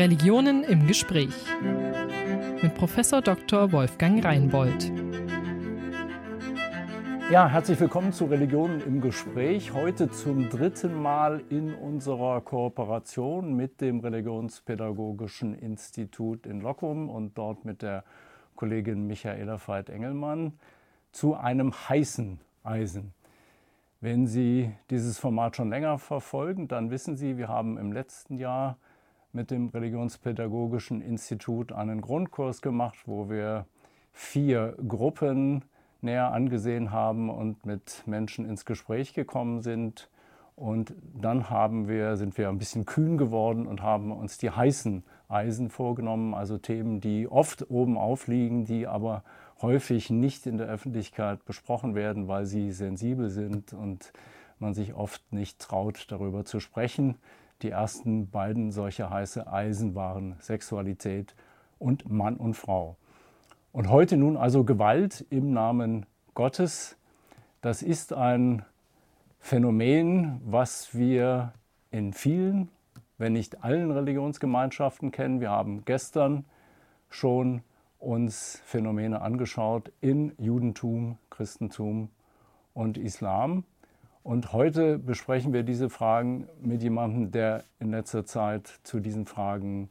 Religionen im Gespräch mit Professor Dr. Wolfgang Reinbold. Ja, herzlich willkommen zu Religionen im Gespräch. Heute zum dritten Mal in unserer Kooperation mit dem Religionspädagogischen Institut in Lockum und dort mit der Kollegin Michaela Veit-Engelmann zu einem heißen Eisen. Wenn Sie dieses Format schon länger verfolgen, dann wissen Sie, wir haben im letzten Jahr mit dem Religionspädagogischen Institut einen Grundkurs gemacht, wo wir vier Gruppen näher angesehen haben und mit Menschen ins Gespräch gekommen sind. Und dann haben wir, sind wir ein bisschen kühn geworden und haben uns die heißen Eisen vorgenommen, also Themen, die oft oben aufliegen, die aber häufig nicht in der Öffentlichkeit besprochen werden, weil sie sensibel sind und man sich oft nicht traut, darüber zu sprechen. Die ersten beiden solcher heiße Eisen waren Sexualität und Mann und Frau. Und heute nun also Gewalt im Namen Gottes. Das ist ein Phänomen, was wir in vielen, wenn nicht allen Religionsgemeinschaften kennen. Wir haben gestern schon uns Phänomene angeschaut in Judentum, Christentum und Islam. Und heute besprechen wir diese Fragen mit jemandem, der in letzter Zeit zu diesen Fragen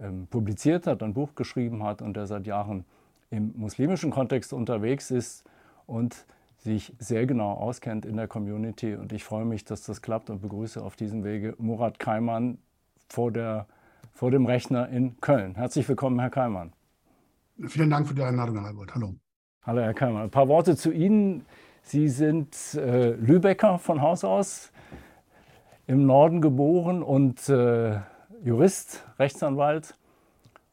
ähm, publiziert hat, ein Buch geschrieben hat und der seit Jahren im muslimischen Kontext unterwegs ist und sich sehr genau auskennt in der Community. Und ich freue mich, dass das klappt und begrüße auf diesem Wege Murat Kaiman vor, der, vor dem Rechner in Köln. Herzlich willkommen, Herr Kaiman. Vielen Dank für die Einladung, Herr Albert. Hallo. Hallo, Herr Keimer. Ein paar Worte zu Ihnen. Sie sind äh, Lübecker von Haus aus, im Norden geboren und äh, Jurist, Rechtsanwalt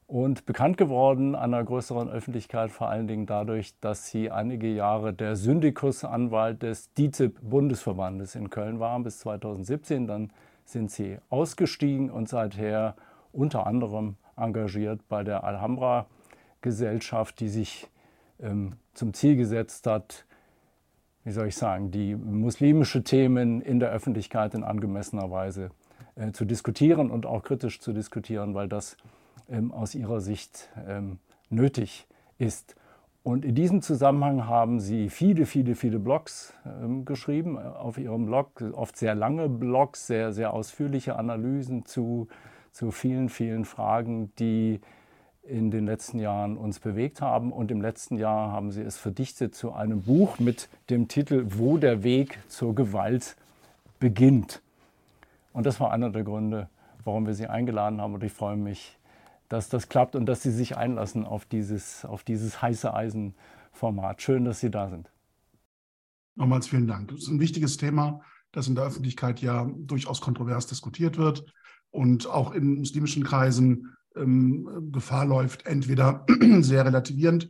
und bekannt geworden einer größeren Öffentlichkeit vor allen Dingen dadurch, dass Sie einige Jahre der Syndikusanwalt des DITIB-Bundesverbandes in Köln waren bis 2017. Dann sind Sie ausgestiegen und seither unter anderem engagiert bei der Alhambra Gesellschaft, die sich ähm, zum Ziel gesetzt hat, wie soll ich sagen, die muslimische Themen in der Öffentlichkeit in angemessener Weise äh, zu diskutieren und auch kritisch zu diskutieren, weil das ähm, aus ihrer Sicht ähm, nötig ist. Und in diesem Zusammenhang haben sie viele, viele, viele Blogs ähm, geschrieben auf ihrem Blog, oft sehr lange Blogs, sehr, sehr ausführliche Analysen zu, zu vielen, vielen Fragen, die in den letzten Jahren uns bewegt haben. Und im letzten Jahr haben sie es verdichtet zu einem Buch mit dem Titel Wo der Weg zur Gewalt beginnt. Und das war einer der Gründe, warum wir sie eingeladen haben. Und ich freue mich, dass das klappt und dass sie sich einlassen auf dieses, auf dieses heiße Eisen-Format. Schön, dass Sie da sind. Nochmals vielen Dank. Das ist ein wichtiges Thema, das in der Öffentlichkeit ja durchaus kontrovers diskutiert wird und auch in muslimischen Kreisen ähm, Gefahr läuft, entweder sehr relativierend,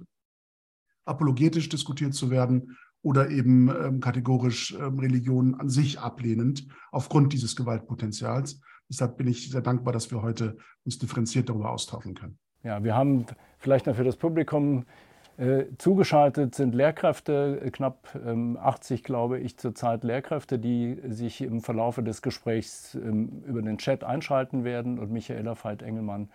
apologetisch diskutiert zu werden oder eben ähm, kategorisch ähm, Religion an sich ablehnend aufgrund dieses Gewaltpotenzials. Deshalb bin ich sehr dankbar, dass wir heute uns differenziert darüber austauschen können. Ja, wir haben vielleicht noch für das Publikum äh, zugeschaltet sind Lehrkräfte, knapp ähm, 80, glaube ich, zurzeit Lehrkräfte, die sich im Verlaufe des Gesprächs ähm, über den Chat einschalten werden. Und Michaela Veit-Engelmann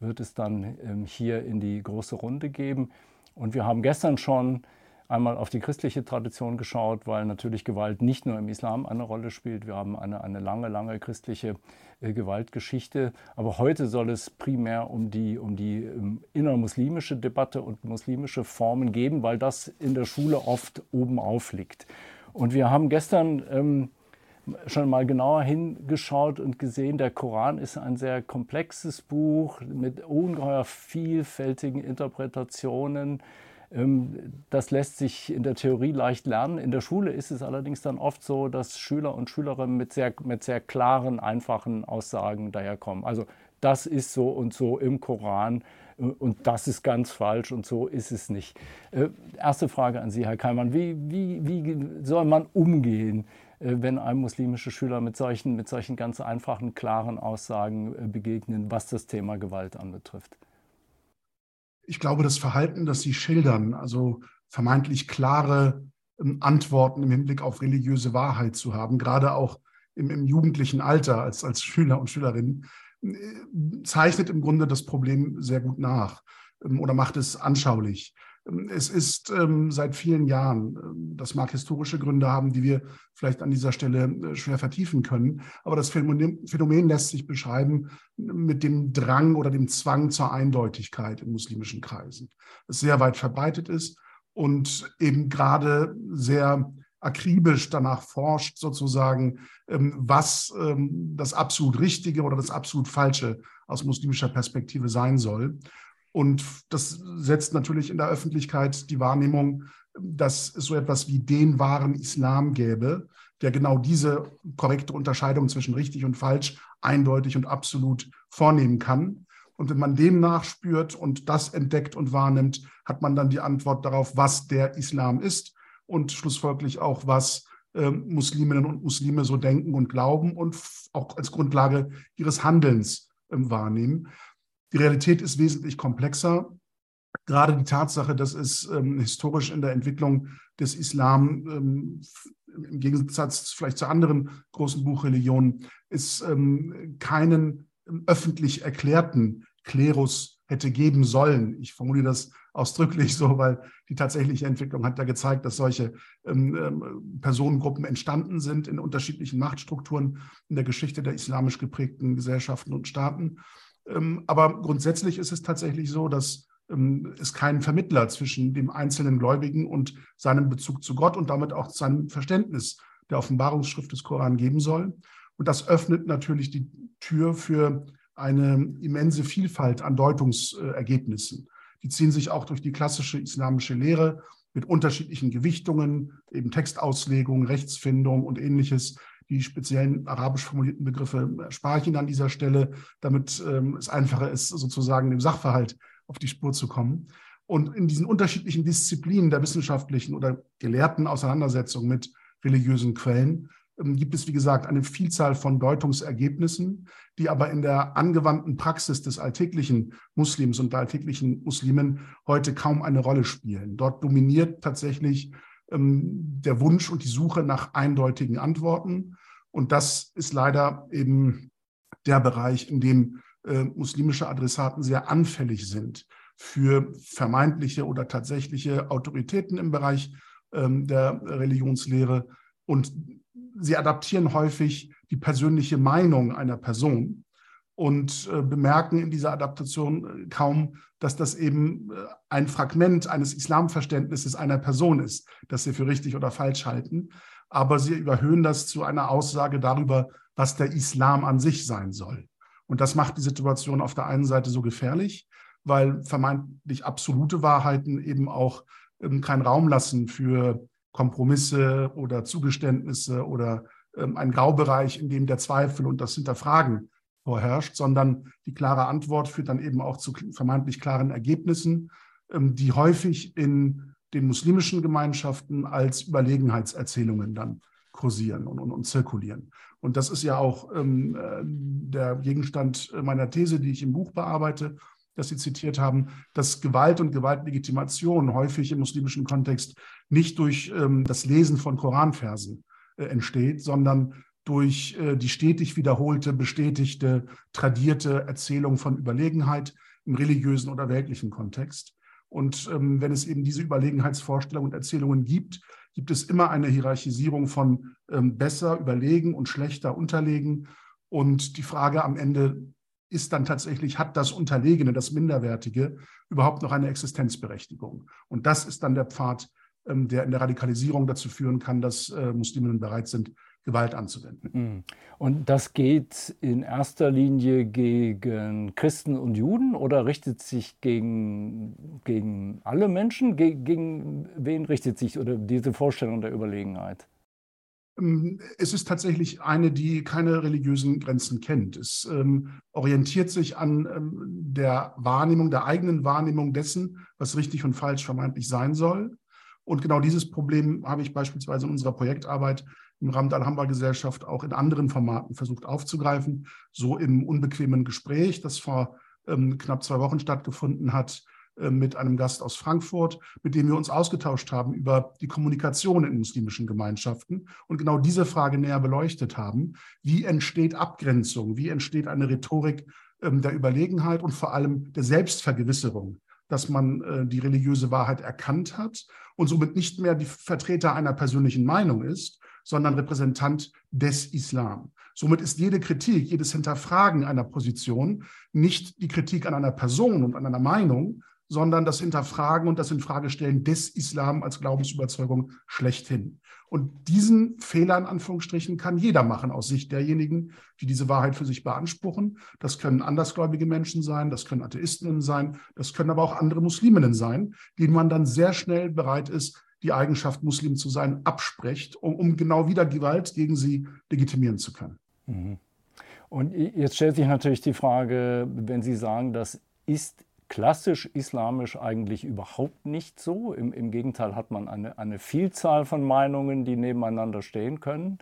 wird es dann ähm, hier in die große Runde geben. Und wir haben gestern schon einmal auf die christliche Tradition geschaut, weil natürlich Gewalt nicht nur im Islam eine Rolle spielt. Wir haben eine, eine lange, lange christliche äh, Gewaltgeschichte. Aber heute soll es primär um die, um die ähm, innermuslimische Debatte und muslimische Formen gehen, weil das in der Schule oft oben aufliegt. Und wir haben gestern ähm, schon mal genauer hingeschaut und gesehen, der Koran ist ein sehr komplexes Buch mit ungeheuer vielfältigen Interpretationen. Ähm, das lässt sich in der Theorie leicht lernen. In der Schule ist es allerdings dann oft so, dass Schüler und Schülerinnen mit sehr, mit sehr klaren, einfachen Aussagen daherkommen. Also das ist so und so im Koran äh, und das ist ganz falsch und so ist es nicht. Äh, erste Frage an Sie, Herr Keimann. Wie, wie, wie soll man umgehen wenn einem muslimische Schüler mit solchen, mit solchen ganz einfachen, klaren Aussagen äh, begegnen, was das Thema Gewalt anbetrifft? Ich glaube, das Verhalten, das Sie schildern, also vermeintlich klare ähm, Antworten im Hinblick auf religiöse Wahrheit zu haben, gerade auch im, im jugendlichen Alter als, als Schüler und Schülerinnen, zeichnet im Grunde das Problem sehr gut nach ähm, oder macht es anschaulich. Ähm, es ist ähm, seit vielen Jahren, ähm, das mag historische Gründe haben, die wir vielleicht an dieser Stelle äh, schwer vertiefen können, aber das Phänomen, lässt sich beschreiben mit dem Drang oder dem Zwang zur Eindeutigkeit in muslimischen Kreisen, das sehr weit verbreitet ist und eben gerade sehr akribisch danach forscht, sozusagen, ähm, was ähm, das absolut Richtige oder das absolut Falsche aus muslimischer Perspektive sein soll. Und das setzt natürlich in der Öffentlichkeit die Wahrnehmung, dass es so etwas wie den wahren Islam gäbe, der genau diese korrekte Unterscheidung zwischen richtig und falsch eindeutig und absolut vornehmen kann. Und wenn man dem nachspürt und das entdeckt und wahrnimmt, hat man dann die Antwort darauf, was der Islam ist und schlussfolglich auch, was äh, Musliminnen und Muslime so denken und glauben und auch als Grundlage ihres Handelns äh, wahrnehmen. Die Realität ist wesentlich komplexer. Gerade die Tatsache, dass es ähm, historisch in der Entwicklung des Islam ähm, im Gegensatz vielleicht zu anderen großen Buchreligionen es ähm, keinen ähm, öffentlich erklärten Klerus hätte geben sollen. Ich formuliere das ausdrücklich so, weil die tatsächliche Entwicklung hat ja gezeigt, dass solche ähm, ähm, Personengruppen entstanden sind in unterschiedlichen Machtstrukturen in der Geschichte der islamisch geprägten Gesellschaften und Staaten. Ähm, aber grundsätzlich ist es tatsächlich so, dass ähm, es keinen Vermittler zwischen dem einzelnen Gläubigen und seinem Bezug zu Gott und damit auch seinem Verständnis der Offenbarungsschrift des Koran geben soll. Und das öffnet natürlich die Tür für eine immense Vielfalt an Deutungsergebnissen. Die ziehen sich auch durch die klassische islamische Lehre mit unterschiedlichen Gewichtungen, eben Textauslegung, Rechtsfindung und ähnliches die speziellen arabisch formulierten Begriffe spare ich Ihnen an dieser Stelle, damit ähm, es einfacher ist, sozusagen dem Sachverhalt auf die Spur zu kommen. Und in diesen unterschiedlichen Disziplinen der wissenschaftlichen oder gelehrten Auseinandersetzung mit religiösen Quellen ähm, gibt es, wie gesagt, eine Vielzahl von Deutungsergebnissen, die aber in der angewandten Praxis des alltäglichen Muslims und der alltäglichen Muslimen heute kaum eine Rolle spielen. Dort dominiert tatsächlich der Wunsch und die Suche nach eindeutigen Antworten. Und das ist leider eben der Bereich, in dem äh, muslimische Adressaten sehr anfällig sind für vermeintliche oder tatsächliche Autoritäten im Bereich ähm, der Religionslehre. Und sie adaptieren häufig die persönliche Meinung einer Person und äh, bemerken in dieser Adaptation äh, kaum, dass das eben äh, ein Fragment eines Islamverständnisses einer Person ist, das sie für richtig oder falsch halten. Aber sie überhöhen das zu einer Aussage darüber, was der Islam an sich sein soll. Und das macht die Situation auf der einen Seite so gefährlich, weil vermeintlich absolute Wahrheiten eben auch ähm, keinen Raum lassen für Kompromisse oder Zugeständnisse oder ähm, einen Graubereich, in dem der Zweifel und das Hinterfragen vorherrscht, sondern die klare Antwort führt dann eben auch zu vermeintlich klaren Ergebnissen, ähm, die häufig in den muslimischen Gemeinschaften als Überlegenheitserzählungen dann kursieren und, und, und zirkulieren. Und das ist ja auch ähm, äh, der Gegenstand meiner These, die ich im Buch bearbeite, das Sie zitiert haben, dass Gewalt und Gewaltlegitimation häufig im muslimischen Kontext nicht durch ähm, das Lesen von Koranversen äh, entsteht, sondern durch äh, die stetig wiederholte, bestätigte, tradierte Erzählung von Überlegenheit im religiösen oder weltlichen Kontext. Und ähm, wenn es eben diese Überlegenheitsvorstellungen und Erzählungen gibt, gibt es immer eine Hierarchisierung von ähm, besser, überlegen und schlechter, unterlegen. Und die Frage am Ende ist dann tatsächlich, hat das Unterlegene, das Minderwertige überhaupt noch eine Existenzberechtigung? Und das ist dann der Pfad, ähm, der in der Radikalisierung dazu führen kann, dass äh, Musliminnen bereit sind, Gewalt anzuwenden. Mhm. Und das geht in erster Linie gegen Christen und Juden oder richtet sich gegen, gegen alle Menschen? Ge gegen wen richtet sich oder diese Vorstellung der Überlegenheit? Ähm, es ist tatsächlich eine, die keine religiösen Grenzen kennt. Es ähm, orientiert sich an ähm, der Wahrnehmung, der eigenen Wahrnehmung dessen, was richtig und falsch vermeintlich sein soll. Und genau dieses Problem habe ich beispielsweise in unserer Projektarbeit im Rahmen der Alhambra-Gesellschaft auch in anderen Formaten versucht aufzugreifen. So im unbequemen Gespräch, das vor ähm, knapp zwei Wochen stattgefunden hat, äh, mit einem Gast aus Frankfurt, mit dem wir uns ausgetauscht haben über die Kommunikation in muslimischen Gemeinschaften und genau diese Frage näher beleuchtet haben. Wie entsteht Abgrenzung? Wie entsteht eine Rhetorik ähm, der Überlegenheit und vor allem der Selbstvergewisserung? dass man äh, die religiöse Wahrheit erkannt hat und somit nicht mehr die Vertreter einer persönlichen Meinung ist, sondern Repräsentant des Islam. Somit ist jede Kritik, jedes Hinterfragen einer Position nicht die Kritik an einer Person und an einer Meinung, sondern das Hinterfragen und das Infragestellen des Islam als Glaubensüberzeugung schlechthin. Und diesen Fehler in Anführungsstrichen kann jeder machen aus Sicht derjenigen, die diese Wahrheit für sich beanspruchen. Das können andersgläubige Menschen sein, das können Atheistinnen sein, das können aber auch andere Musliminnen sein, denen man dann sehr schnell bereit ist, die Eigenschaft, Muslim zu sein, abspricht, um, um genau wieder Gewalt gegen sie legitimieren zu können. Mhm. Und jetzt stellt sich natürlich die Frage, wenn Sie sagen, das ist klassisch islamisch eigentlich überhaupt nicht so. Im, im Gegenteil hat man eine, eine, Vielzahl von Meinungen, die nebeneinander stehen können,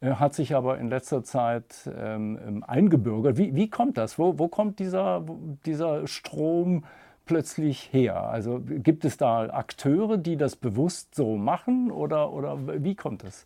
äh, hat sich aber in letzter Zeit ähm, ähm, eingebürgert. Wie, wie, kommt das? Wo, wo kommt dieser, dieser Strom plötzlich her? Also gibt es da Akteure, die das bewusst so machen oder, oder wie kommt das?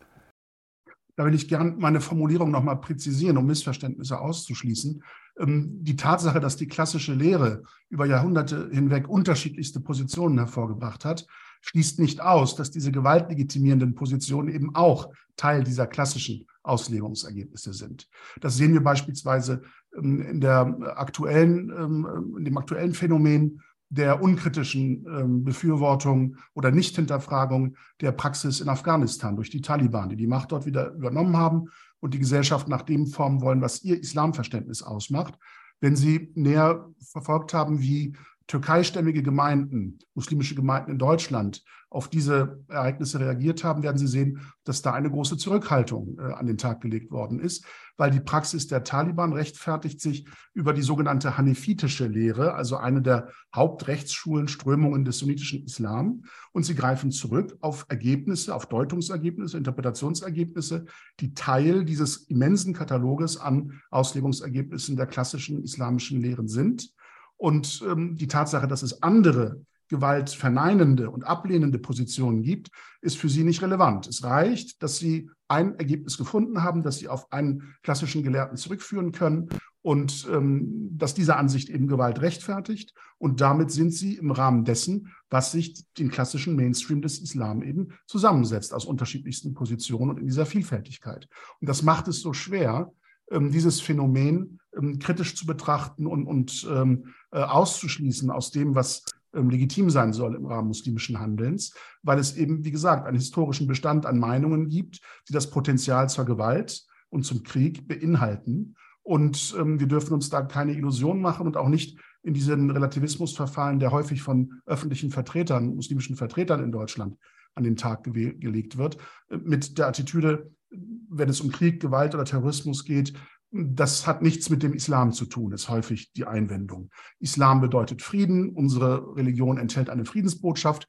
Da will ich gerne meine Formulierung nochmal präzisieren, um Missverständnisse auszuschließen. Ähm, die Tatsache, dass die klassische Lehre über Jahrhunderte hinweg unterschiedlichste Positionen hervorgebracht hat, schließt nicht aus, dass diese gewaltlegitimierenden Positionen eben auch Teil dieser klassischen Auslegungsergebnisse sind. Das sehen wir beispielsweise ähm, in, der aktuellen, ähm, in dem aktuellen Phänomen der unkritischen ähm, Befürwortung oder Nichthinterfragung der Praxis in Afghanistan durch die Taliban, die die Macht dort wieder übernommen haben und die Gesellschaft nach dem formen wollen, was ihr Islamverständnis ausmacht. Wenn Sie näher verfolgt haben, wie türkeistämmige Gemeinden, muslimische Gemeinden in Deutschland auf diese Ereignisse reagiert haben, werden Sie sehen, dass da eine große Zurückhaltung äh, an den Tag gelegt worden ist, weil die Praxis der Taliban rechtfertigt sich über die sogenannte hanifitische Lehre, also eine der Hauptrechtsschulen, Strömungen des sunnitischen Islam. Und sie greifen zurück auf Ergebnisse, auf Deutungsergebnisse, Interpretationsergebnisse, die Teil dieses immensen Kataloges an Auslegungsergebnissen der klassischen islamischen Lehren sind. Und ähm, die Tatsache, dass es andere gewaltverneinende und ablehnende Positionen gibt, ist für sie nicht relevant. Es reicht, dass sie ein Ergebnis gefunden haben, das sie auf einen klassischen Gelehrten zurückführen können und ähm, dass diese Ansicht eben Gewalt rechtfertigt. Und damit sind sie im Rahmen dessen, was sich den klassischen Mainstream des Islam eben zusammensetzt, aus unterschiedlichsten Positionen und in dieser Vielfältigkeit. Und das macht es so schwer, ähm, dieses Phänomen ähm, kritisch zu betrachten und, und ähm, äh, auszuschließen aus dem, was ähm, legitim sein soll im Rahmen muslimischen Handelns, weil es eben, wie gesagt, einen historischen Bestand an Meinungen gibt, die das Potenzial zur Gewalt und zum Krieg beinhalten. Und ähm, wir dürfen uns da keine Illusionen machen und auch nicht in diesen Relativismus verfallen, der häufig von öffentlichen Vertretern, muslimischen Vertretern in Deutschland an den Tag gelegt wird, äh, mit der Attitüde, wenn es um Krieg, Gewalt oder Terrorismus geht, das hat nichts mit dem Islam zu tun, ist häufig die Einwendung. Islam bedeutet Frieden, unsere Religion enthält eine Friedensbotschaft.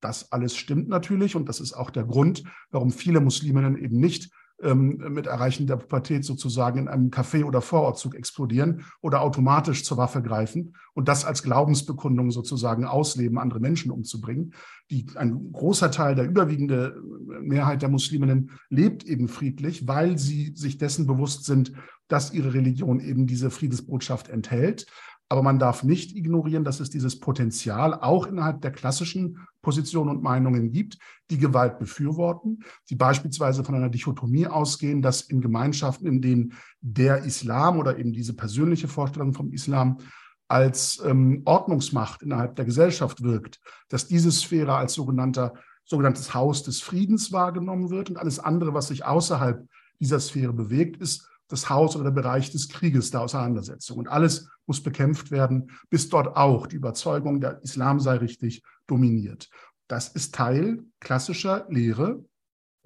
Das alles stimmt natürlich und das ist auch der Grund, warum viele Musliminnen eben nicht ähm, mit Erreichen der Pubertät sozusagen in einem Café oder Vorortzug explodieren oder automatisch zur Waffe greifen und das als Glaubensbekundung sozusagen ausleben, andere Menschen umzubringen. Die, ein großer Teil, der überwiegende Mehrheit der Musliminnen lebt eben friedlich, weil sie sich dessen bewusst sind, dass ihre Religion eben diese Friedensbotschaft enthält. Aber man darf nicht ignorieren, dass es dieses Potenzial auch innerhalb der klassischen Positionen und Meinungen gibt, die Gewalt befürworten, die beispielsweise von einer Dichotomie ausgehen, dass in Gemeinschaften, in denen der Islam oder eben diese persönliche Vorstellung vom Islam als ähm, Ordnungsmacht innerhalb der Gesellschaft wirkt, dass diese Sphäre als sogenannter, sogenanntes Haus des Friedens wahrgenommen wird und alles andere, was sich außerhalb dieser Sphäre bewegt, ist das Haus oder der Bereich des Krieges, der Auseinandersetzung. Und alles muss bekämpft werden, bis dort auch die Überzeugung, der Islam sei richtig, dominiert. Das ist Teil klassischer Lehre.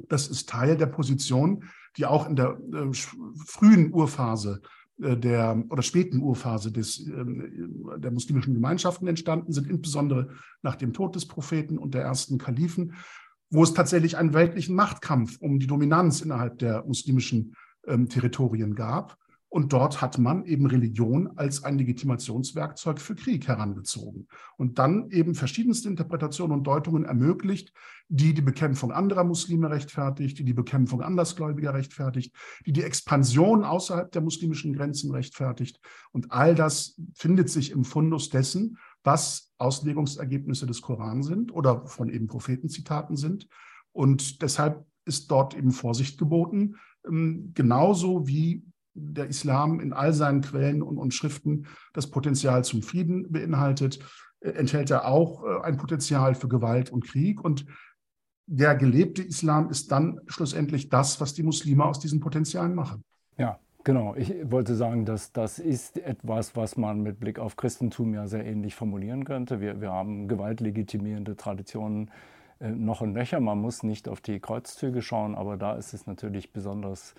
Das ist Teil der Position, die auch in der äh, frühen Urphase äh, der oder späten Urphase des, äh, der muslimischen Gemeinschaften entstanden sind, insbesondere nach dem Tod des Propheten und der ersten Kalifen, wo es tatsächlich einen weltlichen Machtkampf um die Dominanz innerhalb der muslimischen ähm, Territorien gab. Und dort hat man eben Religion als ein Legitimationswerkzeug für Krieg herangezogen und dann eben verschiedenste Interpretationen und Deutungen ermöglicht, die die Bekämpfung anderer Muslime rechtfertigt, die die Bekämpfung Andersgläubiger rechtfertigt, die die Expansion außerhalb der muslimischen Grenzen rechtfertigt. Und all das findet sich im Fundus dessen, was Auslegungsergebnisse des Koran sind oder von eben Prophetenzitaten sind. Und deshalb ist dort eben Vorsicht geboten, ähm, genauso wie der Islam in all seinen Quellen und, und Schriften das Potenzial zum Frieden beinhaltet, äh, enthält er auch äh, ein Potenzial für Gewalt und Krieg. Und der gelebte Islam ist dann schlussendlich das, was die Muslime aus diesen Potenzialen machen. Ja, genau. Ich wollte sagen, dass das ist etwas, was man mit Blick auf Christentum ja sehr ähnlich formulieren könnte. Wir, wir haben gewaltlegitimierende Traditionen noch und nöcher. Man muss nicht auf die Kreuzzüge schauen, aber da ist es natürlich besonders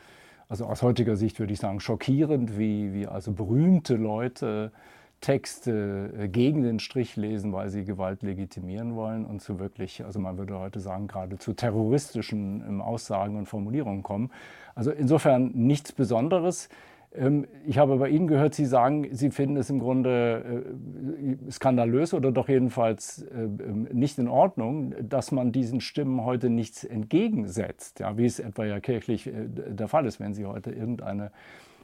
also aus heutiger Sicht würde ich sagen, schockierend, wie, wie also berühmte Leute Texte äh, gegen den Strich lesen, weil sie Gewalt legitimieren wollen und zu wirklich, also man würde heute sagen, gerade zu terroristischen ähm, Aussagen und Formulierungen kommen. Also insofern nichts Besonderes. Ähm, ich habe bei Ihnen gehört, Sie sagen, Sie finden es im Grunde äh, skandalös oder doch jedenfalls äh, ähm, nicht in Ordnung, dass man diesen Stimmen heute nichts entgegensetzt, ja, wie es etwa ja kirchlich äh, der Fall ist, wenn Sie heute irgendeine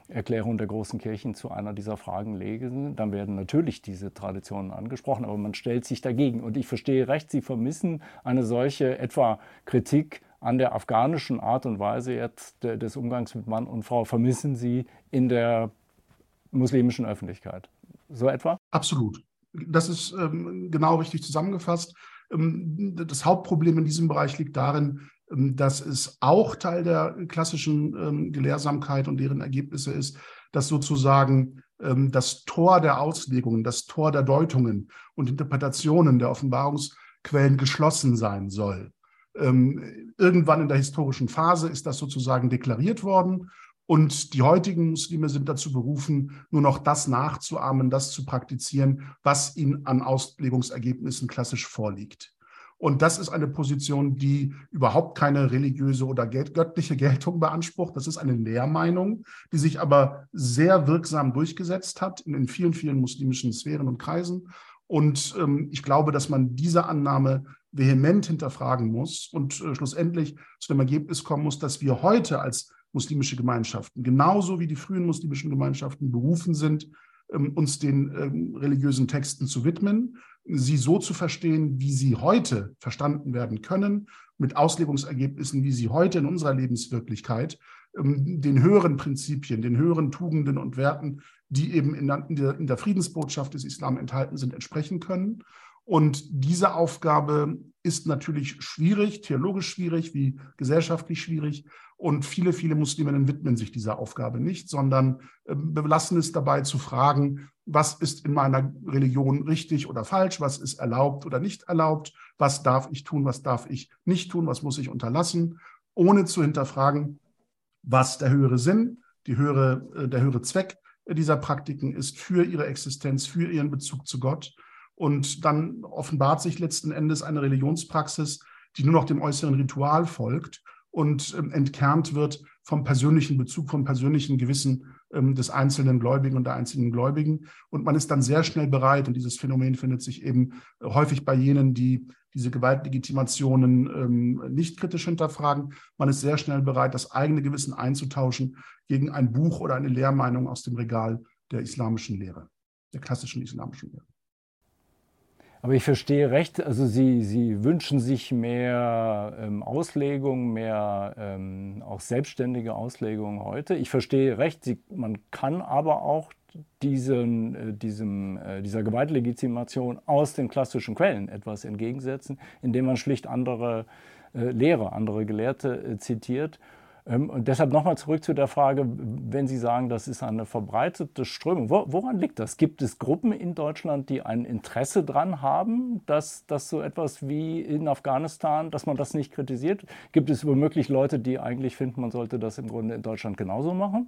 Erklärung der großen Kirchen zu einer dieser Fragen lesen, dann werden natürlich diese Traditionen angesprochen, aber man stellt sich dagegen. Und ich verstehe recht, Sie vermissen eine solche etwa Kritik an der afghanischen Art und Weise jetzt des Umgangs mit Mann und Frau vermissen Sie in der muslimischen Öffentlichkeit. So etwa? Absolut. Das ist ähm, genau richtig zusammengefasst. Ähm, das Hauptproblem in diesem Bereich liegt darin, ähm, dass es auch Teil der klassischen ähm, Gelehrsamkeit und deren Ergebnisse ist, dass sozusagen das Tor der Auslegungen, das Tor der Deutungen und Interpretationen der Offenbarungsquellen geschlossen sein soll. Ähm, irgendwann in der historischen Phase ist das sozusagen deklariert worden. Und die heutigen Muslime sind dazu berufen, nur noch das nachzuahmen, das zu praktizieren, was ihnen an Auslegungsergebnissen klassisch vorliegt. Und das ist eine Position, die überhaupt keine religiöse oder göttliche Geltung beansprucht. Das ist eine Lehrmeinung, die sich aber sehr wirksam durchgesetzt hat in den vielen, vielen muslimischen Sphären und Kreisen. Und ähm, ich glaube, dass man diese Annahme vehement hinterfragen muss und äh, schlussendlich zu dem Ergebnis kommen muss, dass wir heute als muslimische Gemeinschaften, genauso wie die frühen muslimischen Gemeinschaften berufen sind, ähm, uns den ähm, religiösen Texten zu widmen, sie so zu verstehen, wie sie heute verstanden werden können, mit Auslegungsergebnissen, wie sie heute in unserer Lebenswirklichkeit ähm, den höheren Prinzipien, den höheren Tugenden und Werten, die eben in der, in der Friedensbotschaft des Islam enthalten sind, entsprechen können. Und diese Aufgabe ist natürlich schwierig, theologisch schwierig, wie gesellschaftlich schwierig. Und viele, viele Musliminnen widmen sich dieser Aufgabe nicht, sondern ähm, belassen es dabei zu fragen, was ist in meiner Religion richtig oder falsch, was ist erlaubt oder nicht erlaubt, was darf ich tun, was darf ich nicht tun, was muss ich unterlassen, ohne zu hinterfragen, was der höhere Sinn, die höhere, äh, der höhere Zweck dieser Praktiken ist für ihre Existenz, für ihren Bezug zu Gott. Und dann offenbart sich letzten Endes eine Religionspraxis, die nur noch dem äußeren Ritual folgt und ähm, entkernt wird vom persönlichen Bezug, vom persönlichen Gewissen ähm, des einzelnen Gläubigen und der einzelnen Gläubigen. Und man ist dann sehr schnell bereit, und dieses Phänomen findet sich eben häufig bei jenen, die diese Gewaltlegitimationen ähm, nicht kritisch hinterfragen. Man ist sehr schnell bereit, das eigene Gewissen einzutauschen gegen ein Buch oder eine Lehrmeinung aus dem Regal der islamischen Lehre, der klassischen islamischen Lehre. Aber ich verstehe recht, also Sie, Sie wünschen sich mehr ähm, Auslegung, mehr ähm, auch selbstständige Auslegung heute. Ich verstehe recht, Sie, man kann aber auch diesen, äh, diesem, äh, dieser Gewaltlegitimation aus den klassischen Quellen etwas entgegensetzen, indem man schlicht andere äh, Lehrer, andere Gelehrte äh, zitiert und deshalb nochmal zurück zu der Frage, wenn Sie sagen, das ist eine verbreitete Strömung, woran liegt das? Gibt es Gruppen in Deutschland, die ein Interesse daran haben, dass, dass so etwas wie in Afghanistan, dass man das nicht kritisiert? Gibt es womöglich Leute, die eigentlich finden, man sollte das im Grunde in Deutschland genauso machen?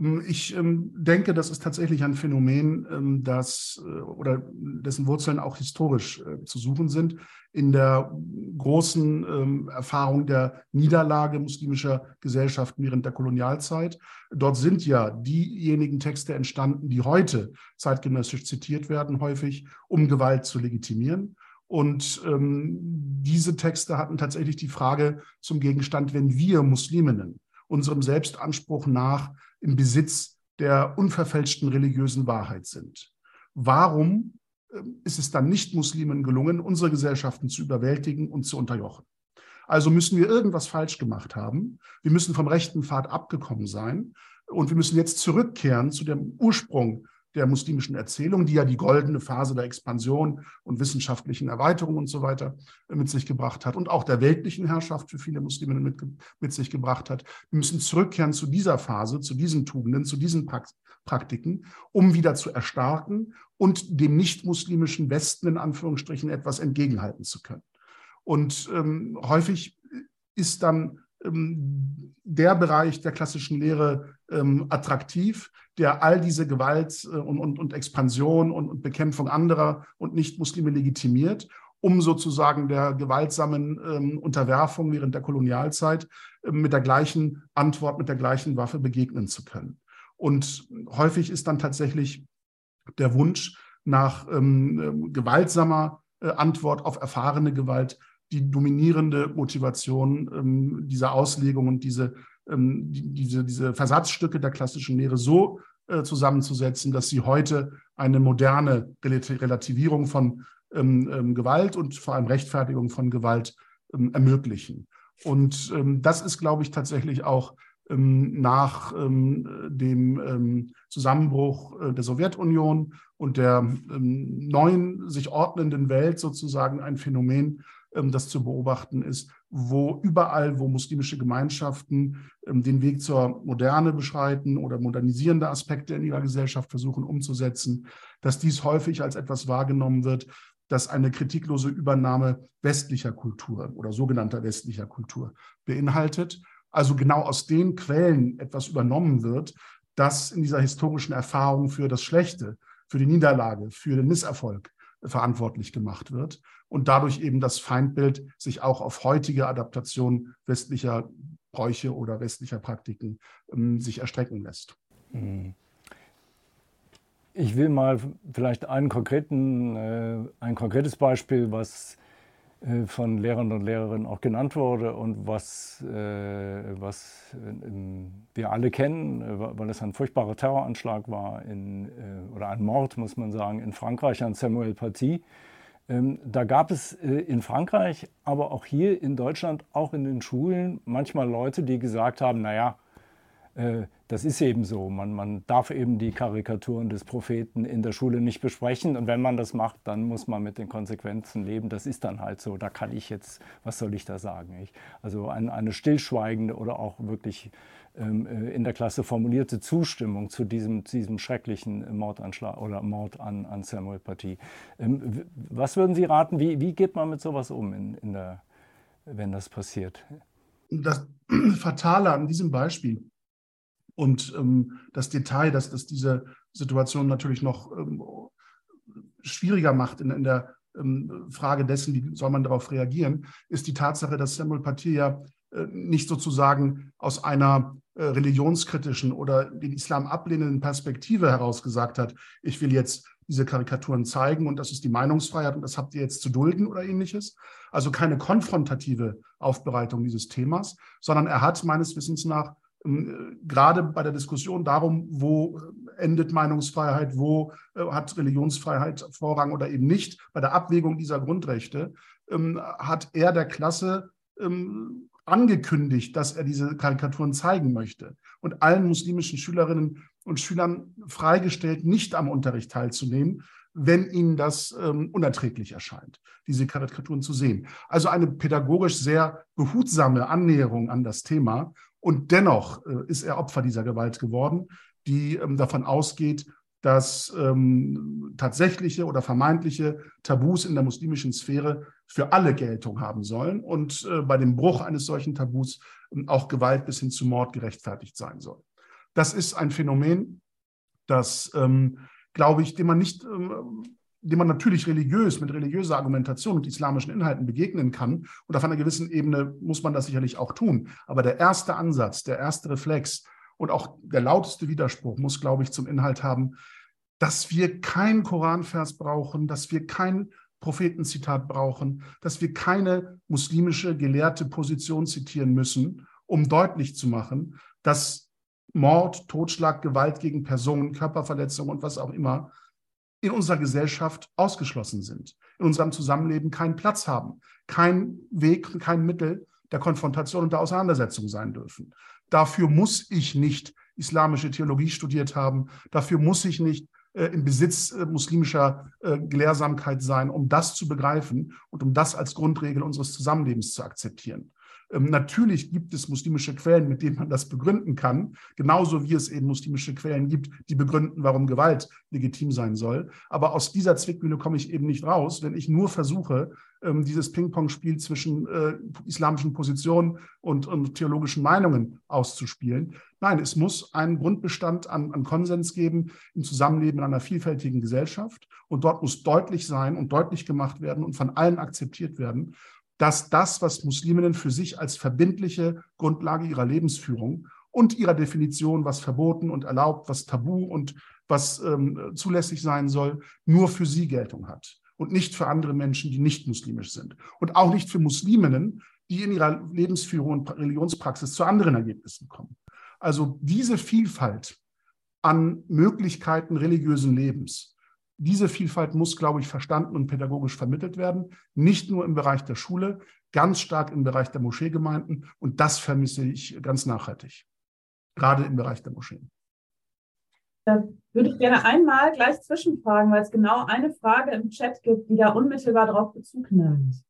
Ähm, ich ähm, denke, das ist tatsächlich ein Phänomen, ähm, das äh, oder dessen Wurzeln auch historisch äh, zu suchen sind. In der großen Erfahrung der Niederlage muslimischer Gesellschaften während der Kolonialzeit. Dort sind ja diejenigen Texte entstanden, die heute zeitgenössisch zitiert werden, häufig, um Gewalt zu legitimieren. Und diese Texte hatten tatsächlich die Frage zum Gegenstand, wenn wir Musliminnen unserem Selbstanspruch nach im Besitz der unverfälschten religiösen Wahrheit sind. Warum ähm, ist es dann nicht Muslimen gelungen, unsere Gesellschaften zu überwältigen und zu unterjochen? Also müssen wir irgendwas falsch gemacht haben. Wir müssen vom rechten Pfad abgekommen sein. Und wir müssen jetzt zurückkehren zu dem Ursprung der muslimischen Erzählung, die ja die goldene Phase der Expansion und wissenschaftlichen Erweiterung und so weiter mit sich gebracht hat und auch der weltlichen Herrschaft für viele Muslime mit, mit sich gebracht hat. Wir müssen zurückkehren zu dieser Phase, zu diesen Tugenden, zu diesen Praktiken, um wieder zu erstarken und dem nicht-muslimischen Westen in Anführungsstrichen etwas entgegenhalten zu können. Und ähm, häufig ist dann ähm, der Bereich der klassischen Lehre ähm, attraktiv, der all diese Gewalt äh, und, und, und Expansion und, und, Bekämpfung anderer und Nicht-Muslime legitimiert, um sozusagen der gewaltsamen ähm, Unterwerfung während der Kolonialzeit äh, mit der gleichen Antwort, mit der gleichen Waffe begegnen zu können. Und häufig ist dann tatsächlich der Wunsch nach ähm, gewaltsamer äh, Antwort auf erfahrene Gewalt die dominierende Motivation ähm, dieser Auslegung und diese, ähm, die, diese, diese Versatzstücke der klassischen Lehre so äh, zusammenzusetzen, dass sie heute eine moderne Relativierung von ähm, ähm, Gewalt und vor allem Rechtfertigung von Gewalt ähm, ermöglichen. Und ähm, das ist, glaube ich, tatsächlich auch nach dem Zusammenbruch äh, der Sowjetunion und der neuen sich ordnenden Welt sozusagen ein Phänomen, ähm, das zu beobachten ist, wo überall, wo muslimische Gemeinschaften ähm, den Weg zur Moderne beschreiten oder modernisierende Aspekte in ihrer Gesellschaft versuchen umzusetzen, dass dies häufig als etwas wahrgenommen wird, das eine kritiklose Übernahme westlicher Kultur oder sogenannter westlicher Kultur beinhaltet. Also genau aus den Quellen etwas übernommen wird, das in dieser historischen Erfahrung für das Schlechte, für die Niederlage, für den Misserfolg verantwortlich gemacht wird und dadurch eben das Feindbild sich auch auf heutige Adaptation westlicher Bräuche oder westlicher Praktiken ähm, sich erstrecken lässt. Mhm. Ich will mal vielleicht einen konkreten, äh, ein konkretes Beispiel, was von Lehrern und Lehrerinnen auch genannt wurde und was, äh, was äh, wir alle kennen, äh, weil es ein furchtbarer Terroranschlag war in, äh, oder ein Mord, muss man sagen, in Frankreich an Samuel Paty. Ähm, da gab es äh, in Frankreich, aber auch hier in Deutschland, auch in den Schulen manchmal Leute, die gesagt haben, naja, äh, das ist eben so. Man, man darf eben die Karikaturen des Propheten in der Schule nicht besprechen. Und wenn man das macht, dann muss man mit den Konsequenzen leben. Das ist dann halt so. Da kann ich jetzt, was soll ich da sagen? Ich, also ein, eine stillschweigende oder auch wirklich ähm, äh, in der Klasse formulierte Zustimmung zu diesem, diesem schrecklichen Mordanschlag oder Mord an, an Samuel Paty. Ähm, was würden Sie raten, wie, wie geht man mit sowas um, in, in der, wenn das passiert? Das Fatale an diesem Beispiel und ähm, das Detail, dass das diese Situation natürlich noch ähm, schwieriger macht in, in der ähm, Frage dessen, wie soll man darauf reagieren, ist die Tatsache, dass Samuel Paty ja äh, nicht sozusagen aus einer äh, religionskritischen oder den Islam ablehnenden Perspektive heraus gesagt hat, ich will jetzt diese Karikaturen zeigen und das ist die Meinungsfreiheit und das habt ihr jetzt zu dulden oder ähnliches. Also keine konfrontative Aufbereitung dieses Themas, sondern er hat meines Wissens nach gerade bei der Diskussion darum, wo endet Meinungsfreiheit, wo äh, hat Religionsfreiheit Vorrang oder eben nicht, bei der Abwägung dieser Grundrechte, ähm, hat er der Klasse angekündigt, dass er diese Karikaturen zeigen möchte und allen muslimischen Schülerinnen und Schülern freigestellt, nicht am Unterricht teilzunehmen, wenn ihnen das ähm, unerträglich erscheint, diese Karikaturen zu sehen. Also eine pädagogisch sehr behutsame Annäherung an das Thema. Und dennoch äh, ist er Opfer dieser Gewalt geworden, die ähm, davon ausgeht, dass ähm, tatsächliche oder vermeintliche Tabus in der muslimischen Sphäre für alle Geltung haben sollen und äh, bei dem Bruch eines solchen Tabus äh, auch Gewalt bis hin zu Mord gerechtfertigt sein soll. Das ist ein Phänomen, das, ähm, glaube ich, dem man nicht, ähm, dem man natürlich religiös mit religiöser Argumentation und islamischen Inhalten begegnen kann. Und auf einer gewissen Ebene muss man das sicherlich auch tun. Aber der erste Ansatz, der erste Reflex und auch der lauteste Widerspruch muss, glaube ich, zum Inhalt haben, dass wir keinen Koranvers brauchen, dass wir kein Prophetenzitat brauchen, dass wir keine muslimische gelehrte Position zitieren müssen, um deutlich zu machen, dass Mord, Totschlag, Gewalt gegen Personen, Körperverletzung und was auch immer in unserer Gesellschaft ausgeschlossen sind, in unserem Zusammenleben keinen Platz haben, kein Weg, kein Mittel der Konfrontation und der Auseinandersetzung sein dürfen. Dafür muss ich nicht islamische Theologie studiert haben, dafür muss ich nicht äh, im Besitz äh, muslimischer äh, Gelehrsamkeit sein, um das zu begreifen und um das als Grundregel unseres Zusammenlebens zu akzeptieren. Ähm, natürlich gibt es muslimische Quellen, mit denen man das begründen kann, genauso wie es eben muslimische Quellen gibt, die begründen, warum Gewalt legitim sein soll. Aber aus dieser Zwickmühle komme ich eben nicht raus, wenn ich nur versuche, ähm, dieses Ping-Pong-Spiel zwischen äh, islamischen Positionen und, und, theologischen Meinungen auszuspielen. Nein, es muss einen Grundbestand an, an Konsens geben im Zusammenleben in einer vielfältigen Gesellschaft. Und dort muss deutlich sein und deutlich gemacht werden und von allen akzeptiert werden, dass das, was Musliminnen für sich als verbindliche Grundlage ihrer Lebensführung und ihrer Definition, was verboten und erlaubt, was tabu und was ähm, zulässig sein soll, nur für sie Geltung hat und nicht für andere Menschen, die nicht muslimisch sind. Und auch nicht für Musliminnen, die in ihrer Lebensführung und Religionspraxis zu anderen Ergebnissen kommen. Also diese Vielfalt an Möglichkeiten religiösen Lebens diese Vielfalt muss, glaube ich, verstanden und pädagogisch vermittelt werden, nicht nur im Bereich der Schule, ganz stark im Bereich der Moscheegemeinden. Und das vermisse ich ganz nachhaltig, gerade im Bereich der Moscheen. Da würde ich gerne einmal gleich zwischenfragen, weil es genau eine Frage im Chat gibt, die da unmittelbar darauf Bezug nimmt.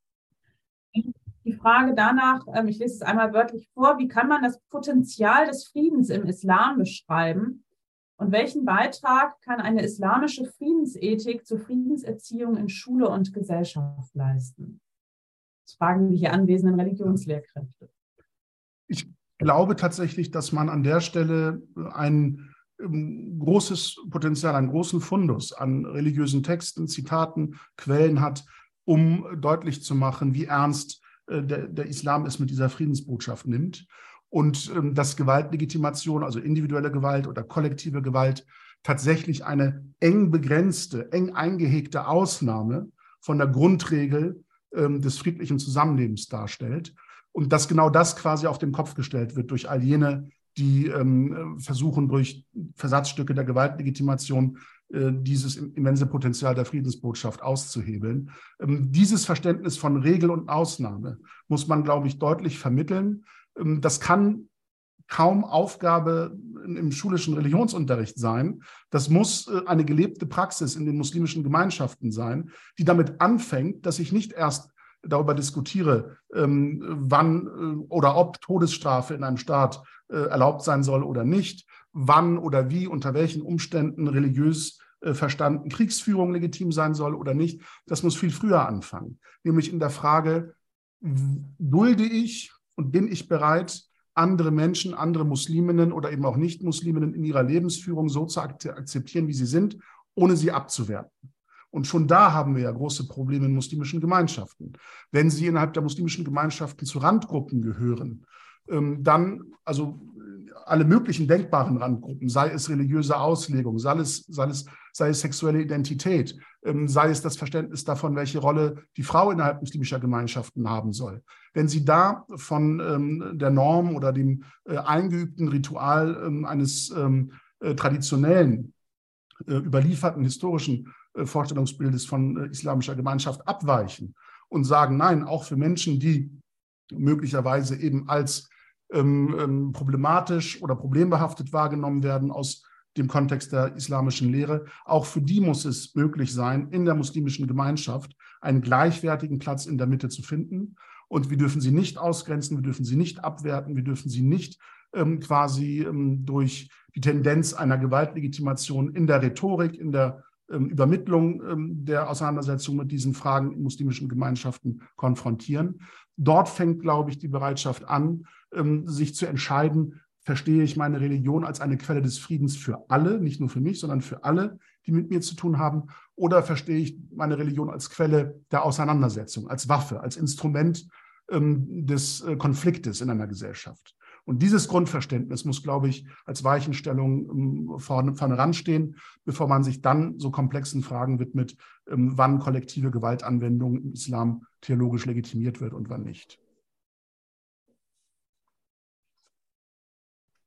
Die Frage danach, ähm, ich lese es einmal wörtlich vor, wie kann man das Potenzial des Friedens im Islam beschreiben und welchen Beitrag kann eine islamische Friedensethik zur Friedenserziehung in Schule und Gesellschaft leisten? Das fragen die hier anwesenden Religionslehrkräfte. Ich glaube tatsächlich, dass man an der Stelle ein ähm, großes Potenzial, einen großen Fundus an religiösen Texten, Zitaten, Quellen hat, um deutlich zu machen, wie ernst äh, der, der Islam es mit dieser Friedensbotschaft nimmt und ähm, dass Gewaltlegitimation, also individuelle Gewalt oder kollektive Gewalt, tatsächlich eine eng begrenzte, eng eingehegte Ausnahme von der Grundregel ähm, des friedlichen Zusammenlebens darstellt. Und dass genau das quasi auf den Kopf gestellt wird durch all jene, die ähm, versuchen, durch Versatzstücke der Gewaltlegitimation äh, dieses immense Potenzial der Friedensbotschaft auszuhebeln. Ähm, dieses Verständnis von Regel und Ausnahme muss man, glaube ich, deutlich vermitteln. Ähm, das kann kaum Aufgabe im schulischen Religionsunterricht sein. Das muss äh, eine gelebte Praxis in den muslimischen Gemeinschaften sein, die damit anfängt, dass ich nicht erst darüber diskutiere, ähm, wann äh, oder ob Todesstrafe in einem Staat äh, erlaubt sein soll oder nicht, wann oder wie, unter welchen Umständen religiös verstanden Kriegsführung legitim sein soll oder nicht. Das muss viel früher anfangen, nämlich in der Frage, dulde ich und bin ich bereit, andere Menschen, andere Musliminnen oder eben auch Nicht-Musliminnen in ihrer Lebensführung so zu akzeptieren, wie sie sind, ohne sie abzuwerten. Und schon da haben wir ja große Probleme in muslimischen Gemeinschaften. Wenn sie innerhalb der muslimischen Gemeinschaften zu Randgruppen gehören, ähm, dann, also alle möglichen denkbaren Randgruppen, sei es religiöse Auslegung, sei es, sei es, sei es sexuelle Identität, ähm, sei es das Verständnis davon, welche Rolle die Frau innerhalb muslimischer Gemeinschaften haben soll. Wenn sie da von ähm, der Norm oder dem äh, eingeübten Ritual ähm, eines ähm, äh, traditionellen, äh, überlieferten historischen äh, Vorstellungsbildes von äh, islamischer Gemeinschaft abweichen und sagen, nein, auch für Menschen, die möglicherweise eben als ähm, ähm, problematisch oder problembehaftet wahrgenommen werden aus dem Kontext der islamischen Lehre. Auch für die muss es möglich sein, in der muslimischen Gemeinschaft einen gleichwertigen Platz in der Mitte zu finden. Und wir dürfen sie nicht ausgrenzen, wir dürfen sie nicht abwerten, wir dürfen sie nicht ähm, quasi ähm, durch die Tendenz einer Gewaltlegitimation in der Rhetorik, in der ähm, Übermittlung ähm, der Auseinandersetzung mit diesen Fragen in muslimischen Gemeinschaften konfrontieren. Dort fängt, glaube ich, die Bereitschaft an, sich zu entscheiden, verstehe ich meine Religion als eine Quelle des Friedens für alle, nicht nur für mich, sondern für alle, die mit mir zu tun haben? Oder verstehe ich meine Religion als Quelle der Auseinandersetzung, als Waffe, als Instrument ähm, des äh, Konfliktes in einer Gesellschaft? Und dieses Grundverständnis muss, glaube ich, als Weichenstellung ähm, vorne, vorne ranstehen, bevor man sich dann so komplexen Fragen widmet, ähm, wann kollektive Gewaltanwendung im Islam theologisch legitimiert wird und wann nicht.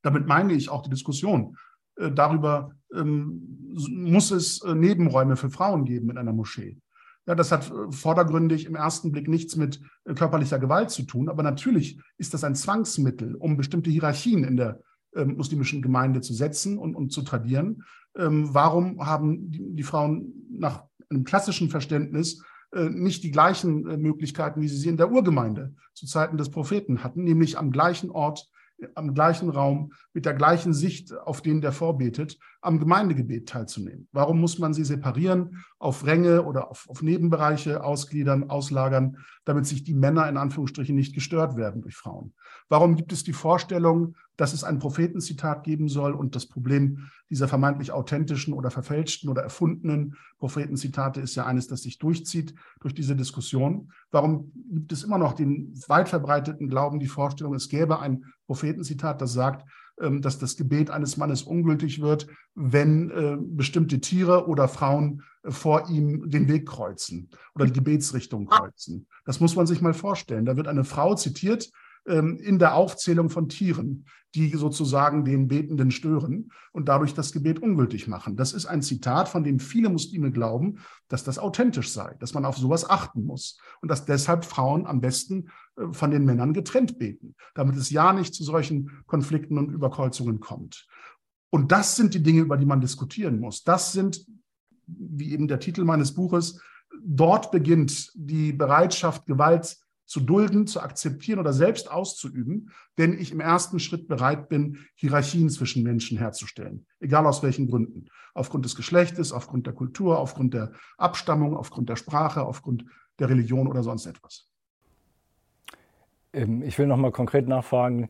Damit meine ich auch die Diskussion äh, darüber, ähm, muss es äh, Nebenräume für Frauen geben in einer Moschee. Ja, das hat äh, vordergründig im ersten Blick nichts mit körperlicher Gewalt zu tun, aber natürlich ist das ein Zwangsmittel, um bestimmte Hierarchien in der ähm, muslimischen Gemeinde zu setzen und, und zu tradieren. Ähm, warum haben die, die, Frauen nach einem klassischen Verständnis äh, nicht die gleichen äh, Möglichkeiten, wie sie sie in der Urgemeinde zu Zeiten des Propheten hatten, nämlich am gleichen Ort am gleichen Raum, mit der gleichen Sicht auf den, der vorbetet, am Gemeindegebet teilzunehmen? Warum muss man sie separieren, auf Ränge oder auf, auf Nebenbereiche ausgliedern, auslagern, damit sich die Männer in Anführungsstrichen nicht gestört werden durch Frauen? Warum gibt es die Vorstellung, dass es ein Prophetenzitat geben soll und das Problem dieser vermeintlich authentischen oder verfälschten oder erfundenen Prophetenzitate ist ja eines, das sich durchzieht durch diese Diskussion. Warum gibt es immer noch den weit verbreiteten Glauben, die Vorstellung, es gäbe ein Prophetenzitat, das sagt, dass das Gebet eines Mannes ungültig wird, wenn äh, bestimmte Tiere oder Frauen äh, vor ihm den Weg kreuzen oder die Gebetsrichtung kreuzen. Das muss man sich mal vorstellen. Da wird eine Frau zitiert, ähm, in der Aufzählung von Tieren, die sozusagen den Betenden stören und dadurch das Gebet ungültig machen. Das ist ein Zitat, von dem viele Muslime glauben, dass das authentisch sei, dass man auf sowas achten muss und dass deshalb Frauen am besten von den Männern getrennt beten, damit es ja nicht zu solchen Konflikten und Überkreuzungen kommt. Und das sind die Dinge, über die man diskutieren muss. Das sind, wie eben der Titel meines Buches, dort beginnt die Bereitschaft, Gewalt zu dulden, zu akzeptieren oder selbst auszuüben, wenn ich im ersten Schritt bereit bin, Hierarchien zwischen Menschen herzustellen, egal aus welchen Gründen. Aufgrund des Geschlechtes, aufgrund der Kultur, aufgrund der Abstammung, aufgrund der Sprache, aufgrund der Religion oder sonst etwas. Ähm, ich will noch mal konkret nachfragen,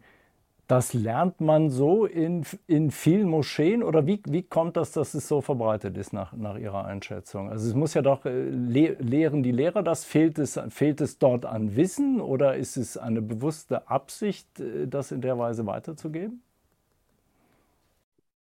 das lernt man so in, in vielen Moscheen oder wie, wie kommt das, dass es so verbreitet ist nach, nach Ihrer Einschätzung? Also es muss ja doch, äh, le lehren die Lehrer das? Fehlt es, fehlt es dort an Wissen oder ist es eine bewusste Absicht, äh, das in der Weise weiterzugeben?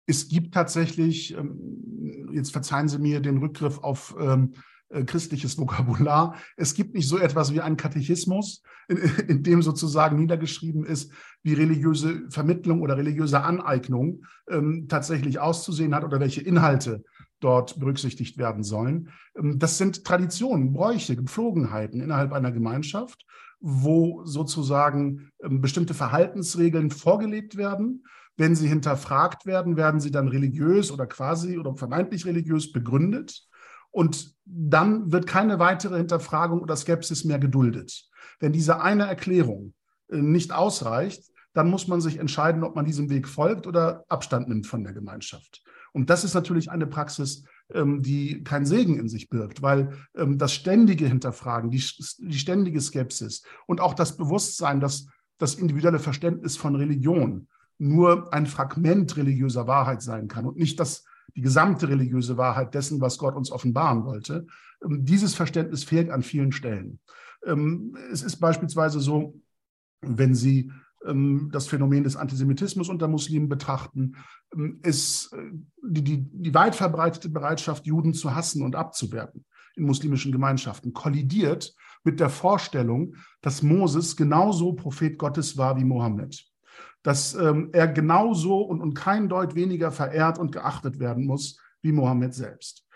Es gibt tatsächlich, ähm, jetzt verzeihen Sie mir den Rückgriff auf ähm, äh, christliches Vokabular. Es gibt nicht so etwas wie einen Katechismus, in, in, dem sozusagen niedergeschrieben ist, wie religiöse Vermittlung oder religiöse Aneignung ähm, tatsächlich auszusehen hat oder welche Inhalte dort berücksichtigt werden sollen. Ähm, das sind Traditionen, Bräuche, Gepflogenheiten innerhalb einer Gemeinschaft, wo sozusagen ähm, bestimmte Verhaltensregeln vorgelebt werden. Wenn sie hinterfragt werden, werden sie dann religiös oder quasi oder vermeintlich religiös begründet. Und dann wird keine weitere Hinterfragung oder Skepsis mehr geduldet. Wenn diese eine Erklärung äh, nicht ausreicht, dann muss man sich entscheiden, ob man diesem Weg folgt oder Abstand nimmt von der Gemeinschaft. Und das ist natürlich eine Praxis, ähm, die keinen Segen in sich birgt, weil ähm, das ständige Hinterfragen, die, die ständige Skepsis und auch das Bewusstsein, dass das individuelle Verständnis von Religion nur ein Fragment religiöser Wahrheit sein kann und nicht das die gesamte religiöse Wahrheit dessen, was Gott uns offenbaren wollte. Ähm, dieses Verständnis fehlt an vielen Stellen. Ähm, es ist beispielsweise so, wenn Sie ähm, das Phänomen des Antisemitismus unter Muslimen betrachten, ist äh, die, die, die weit verbreitete Bereitschaft, Juden zu hassen und abzuwerten in muslimischen Gemeinschaften, kollidiert mit der Vorstellung, dass Moses genauso Prophet Gottes war wie Mohammed dass ähm, er genauso und, und kein Deut weniger verehrt und geachtet werden muss wie Mohammed selbst.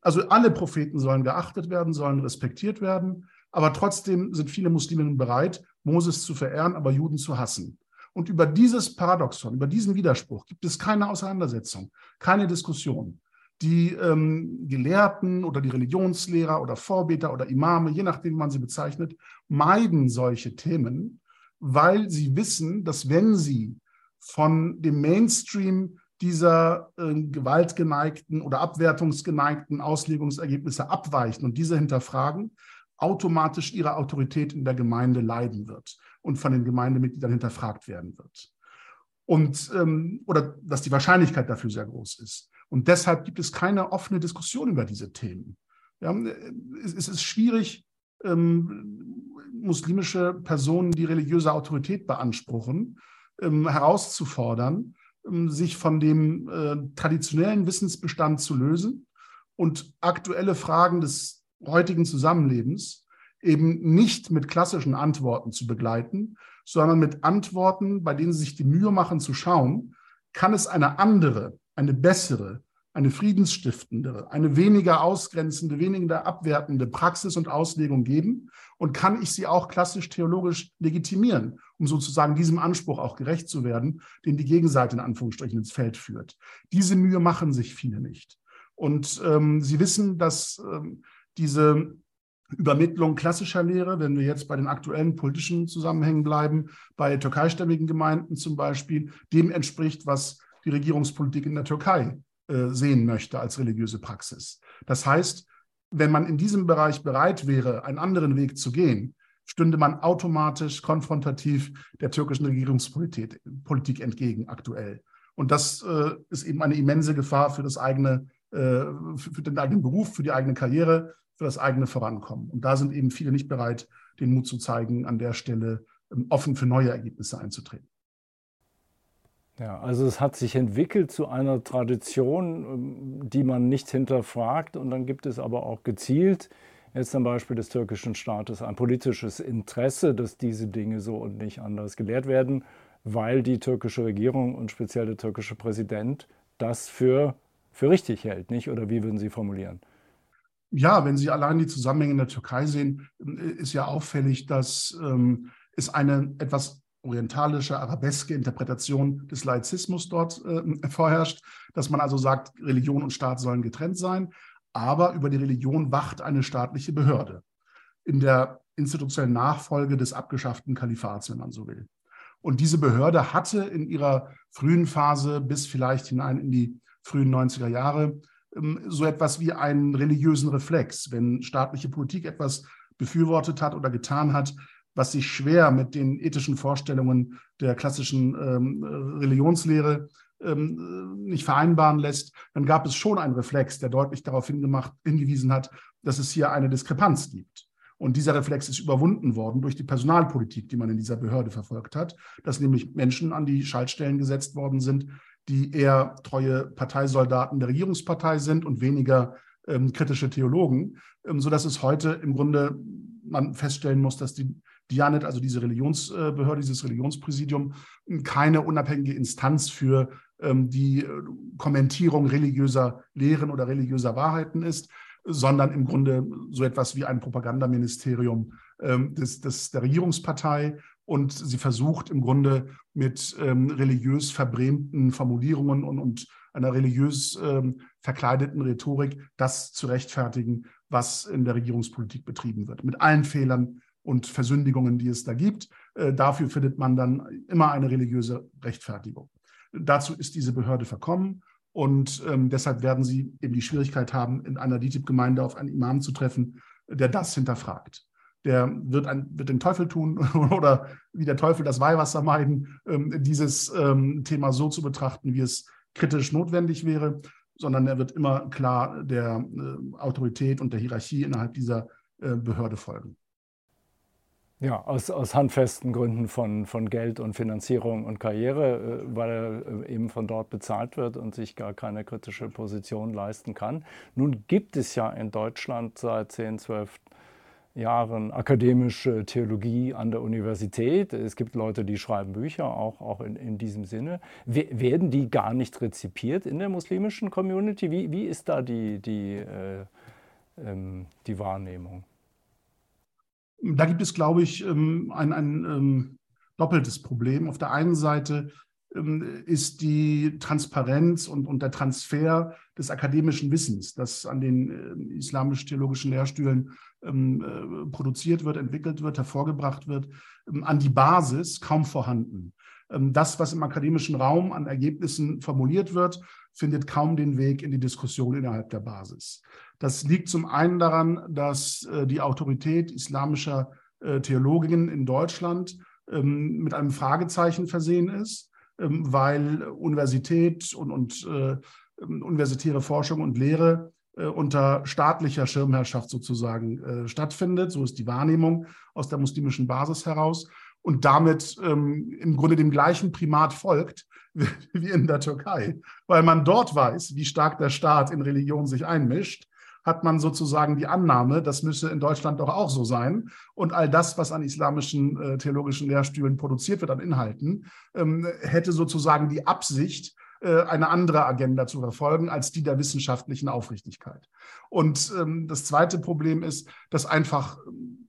Also alle Propheten sollen geachtet werden, sollen respektiert werden, aber trotzdem sind viele Muslime bereit, Moses zu verehren, aber Juden zu hassen. Und über dieses Paradoxon, über diesen Widerspruch gibt es keine Auseinandersetzung, keine Diskussion. Die ähm, Gelehrten oder die Religionslehrer oder Vorbeter oder Imame, je nachdem, wie man sie bezeichnet, meiden solche Themen, weil sie wissen, dass wenn sie von dem Mainstream dieser äh, gewaltgeneigten oder abwertungsgeneigten Auslegungsergebnisse abweichen und diese hinterfragen, automatisch ihre Autorität in der Gemeinde leiden wird und von den Gemeindemitgliedern hinterfragt werden wird. Und, ähm, oder dass die Wahrscheinlichkeit dafür sehr groß ist. Und deshalb gibt es keine offene Diskussion über diese Themen. Ja, es, es ist schwierig, ähm, muslimische Personen, die religiöse Autorität beanspruchen, ähm, herauszufordern, ähm, sich von dem äh, traditionellen Wissensbestand zu lösen und aktuelle Fragen des heutigen Zusammenlebens eben nicht mit klassischen Antworten zu begleiten, sondern mit Antworten, bei denen sie sich die Mühe machen zu schauen, kann es eine andere, eine bessere, eine friedensstiftendere, eine weniger ausgrenzende, weniger abwertende Praxis und Auslegung geben? Und kann ich sie auch klassisch theologisch legitimieren, um sozusagen diesem Anspruch auch gerecht zu werden, den die Gegenseite in Anführungsstrichen ins Feld führt? Diese Mühe machen sich viele nicht. Und ähm, sie wissen, dass ähm, diese Übermittlung klassischer Lehre, wenn wir jetzt bei den aktuellen politischen Zusammenhängen bleiben, bei türkeistämmigen Gemeinden zum Beispiel, dem entspricht, was die Regierungspolitik in der Türkei äh, sehen möchte als religiöse Praxis. Das heißt, wenn man in diesem Bereich bereit wäre, einen anderen Weg zu gehen, stünde man automatisch konfrontativ der türkischen Regierungspolitik Politik entgegen aktuell. Und das äh, ist eben eine immense Gefahr für das eigene, äh, für, für den eigenen Beruf, für die eigene Karriere, für das eigene Vorankommen. Und da sind eben viele nicht bereit, den Mut zu zeigen, an der Stelle ähm, offen für neue Ergebnisse einzutreten. Ja, also es hat sich entwickelt zu einer Tradition, ähm, die man nicht hinterfragt. Und dann gibt es aber auch gezielt, jetzt zum Beispiel des türkischen Staates, ein politisches Interesse, dass diese Dinge so und nicht anders gelehrt werden, weil die türkische Regierung und speziell der türkische Präsident das für, für richtig hält, nicht? Oder wie würden Sie formulieren? Ja, wenn Sie allein die Zusammenhänge in der Türkei sehen, ist ja auffällig, dass ähm, es eine etwas orientalische, arabeske Interpretation des Laizismus dort äh, vorherrscht, dass man also sagt, Religion und Staat sollen getrennt sein, aber über die Religion wacht eine staatliche Behörde in der institutionellen Nachfolge des abgeschafften Kalifats, wenn man so will. Und diese Behörde hatte in ihrer frühen Phase bis vielleicht hinein in die frühen 90er Jahre ähm, so etwas wie einen religiösen Reflex. Wenn staatliche Politik etwas befürwortet hat oder getan hat, was sich schwer mit den ethischen Vorstellungen der klassischen ähm, Religionslehre ähm, nicht vereinbaren lässt, dann gab es schon einen Reflex, der deutlich darauf hingemacht, hingewiesen hat, dass es hier eine Diskrepanz gibt. Und dieser Reflex ist überwunden worden durch die Personalpolitik, die man in dieser Behörde verfolgt hat, dass nämlich Menschen an die Schaltstellen gesetzt worden sind, die eher treue Parteisoldaten der Regierungspartei sind und weniger ähm, kritische Theologen, ähm, sodass es heute im Grunde man feststellen muss, dass die Dianet, also diese Religionsbehörde, dieses Religionspräsidium, keine unabhängige Instanz für ähm, die äh, Kommentierung religiöser Lehren oder religiöser Wahrheiten ist, sondern im Grunde so etwas wie ein Propagandaministerium ähm, des, des, der Regierungspartei. Und sie versucht im Grunde mit ähm, religiös verbrämten Formulierungen und, und einer religiös verkleideten Rhetorik das zu rechtfertigen, was in der Regierungspolitik betrieben wird. Mit allen Fehlern, und Versündigungen, die es da gibt. Äh, dafür findet man dann immer eine religiöse Rechtfertigung. Dazu ist diese Behörde verkommen und ähm, deshalb werden sie eben die Schwierigkeit haben, in einer DITIB-Gemeinde auf einen Imam zu treffen, der das hinterfragt. Der wird, ein, wird den Teufel tun oder wie der Teufel das Weihwasser meiden, ähm, dieses ähm, Thema so zu betrachten, wie es kritisch notwendig wäre, sondern er wird immer klar der äh, Autorität und der Hierarchie innerhalb dieser äh, Behörde folgen. Ja, aus, aus handfesten Gründen von, von Geld und Finanzierung und Karriere, äh, weil er äh, eben von dort bezahlt wird und sich gar keine kritische Position leisten kann. Nun gibt es ja in Deutschland seit 10, 12 Jahren akademische Theologie an der Universität. Es gibt Leute, die schreiben Bücher, auch, auch in, in diesem Sinne. werden die gar nicht rezipiert in der muslimischen Community? Wie, wie ist da die, die, äh, ähm, die Wahrnehmung? Da gibt es, glaube ich, ähm, ein, ein ähm, doppeltes Problem. Auf der einen Seite ähm, ist die Transparenz und, und der Transfer des akademischen Wissens, das an den islamisch-theologischen Lehrstühlen äh, produziert wird, entwickelt wird, hervorgebracht wird, an die Basis kaum vorhanden. Das, was im akademischen Raum an Ergebnissen formuliert wird, findet kaum den Weg in die Diskussion innerhalb der Basis. Das liegt zum einen daran, dass äh, die Autorität islamischer äh, Theologinnen in Deutschland ähm, mit einem Fragezeichen versehen ist. ähm, weil Universität und, und äh, universitäre Forschung und Lehre unter staatlicher Schirmherrschaft sozusagen stattfindet. So ist die Wahrnehmung aus der muslimischen Basis heraus und damit ähm, im Grunde dem gleichen Primat folgt wie in der Türkei, weil man dort weiß, wie stark der Staat in Religion sich einmischt hat man sozusagen die Annahme, das müsse in Deutschland doch auch so sein. Und all das, was an islamischen äh, theologischen Lehrstühlen produziert wird, an Inhalten, ähm, hätte sozusagen die Absicht, äh, eine andere Agenda zu verfolgen als die der wissenschaftlichen Aufrichtigkeit. Und ähm, das zweite Problem ist, dass einfach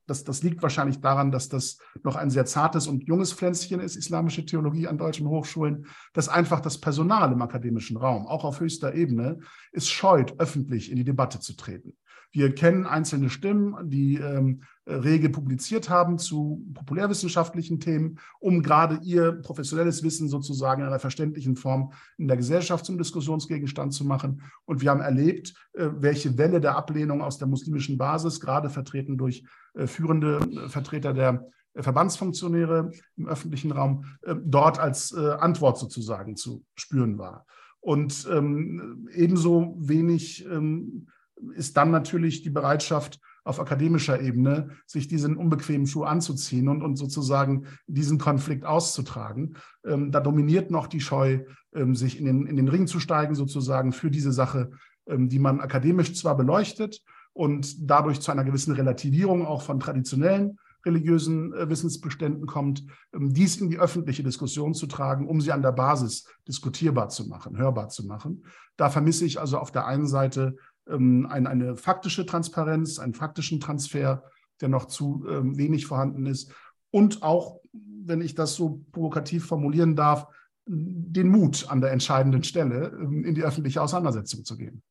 das, das liegt wahrscheinlich daran, dass das noch ein sehr zartes und junges Pflänzchen ist, islamische Theologie an deutschen Hochschulen, dass einfach das Personal im akademischen Raum, auch auf höchster Ebene, es scheut, öffentlich in die Debatte zu treten. Wir kennen einzelne Stimmen, die ähm, rege publiziert haben zu populärwissenschaftlichen Themen, um gerade ihr professionelles Wissen sozusagen in einer verständlichen Form in der Gesellschaft zum Diskussionsgegenstand zu machen. Und wir haben erlebt, äh, welche Welle der Ablehnung aus der muslimischen Basis, gerade vertreten durch äh, führende äh, Vertreter der Verbandsfunktionäre im öffentlichen Raum, dort als Antwort sozusagen zu spüren war. Und ähm, ebenso wenig ähm, ist dann natürlich die Bereitschaft auf akademischer Ebene, sich diesen unbequemen Schuh anzuziehen und, und sozusagen diesen Konflikt auszutragen. Ähm, da dominiert noch die Scheu, ähm, sich in den, in den Ring zu steigen, sozusagen für diese Sache, ähm, die man akademisch zwar beleuchtet und dadurch zu einer gewissen Relativierung auch von traditionellen religiösen äh, Wissensbeständen kommt, ähm, dies in die öffentliche Diskussion zu tragen, um sie an der Basis diskutierbar zu machen, hörbar zu machen. Da vermisse ich also auf der einen Seite ähm, eine, eine faktische Transparenz, einen faktischen Transfer, der noch zu ähm, wenig vorhanden ist. Und auch, wenn ich das so provokativ formulieren darf, den Mut an der entscheidenden Stelle ähm, in die öffentliche Auseinandersetzung zu gehen.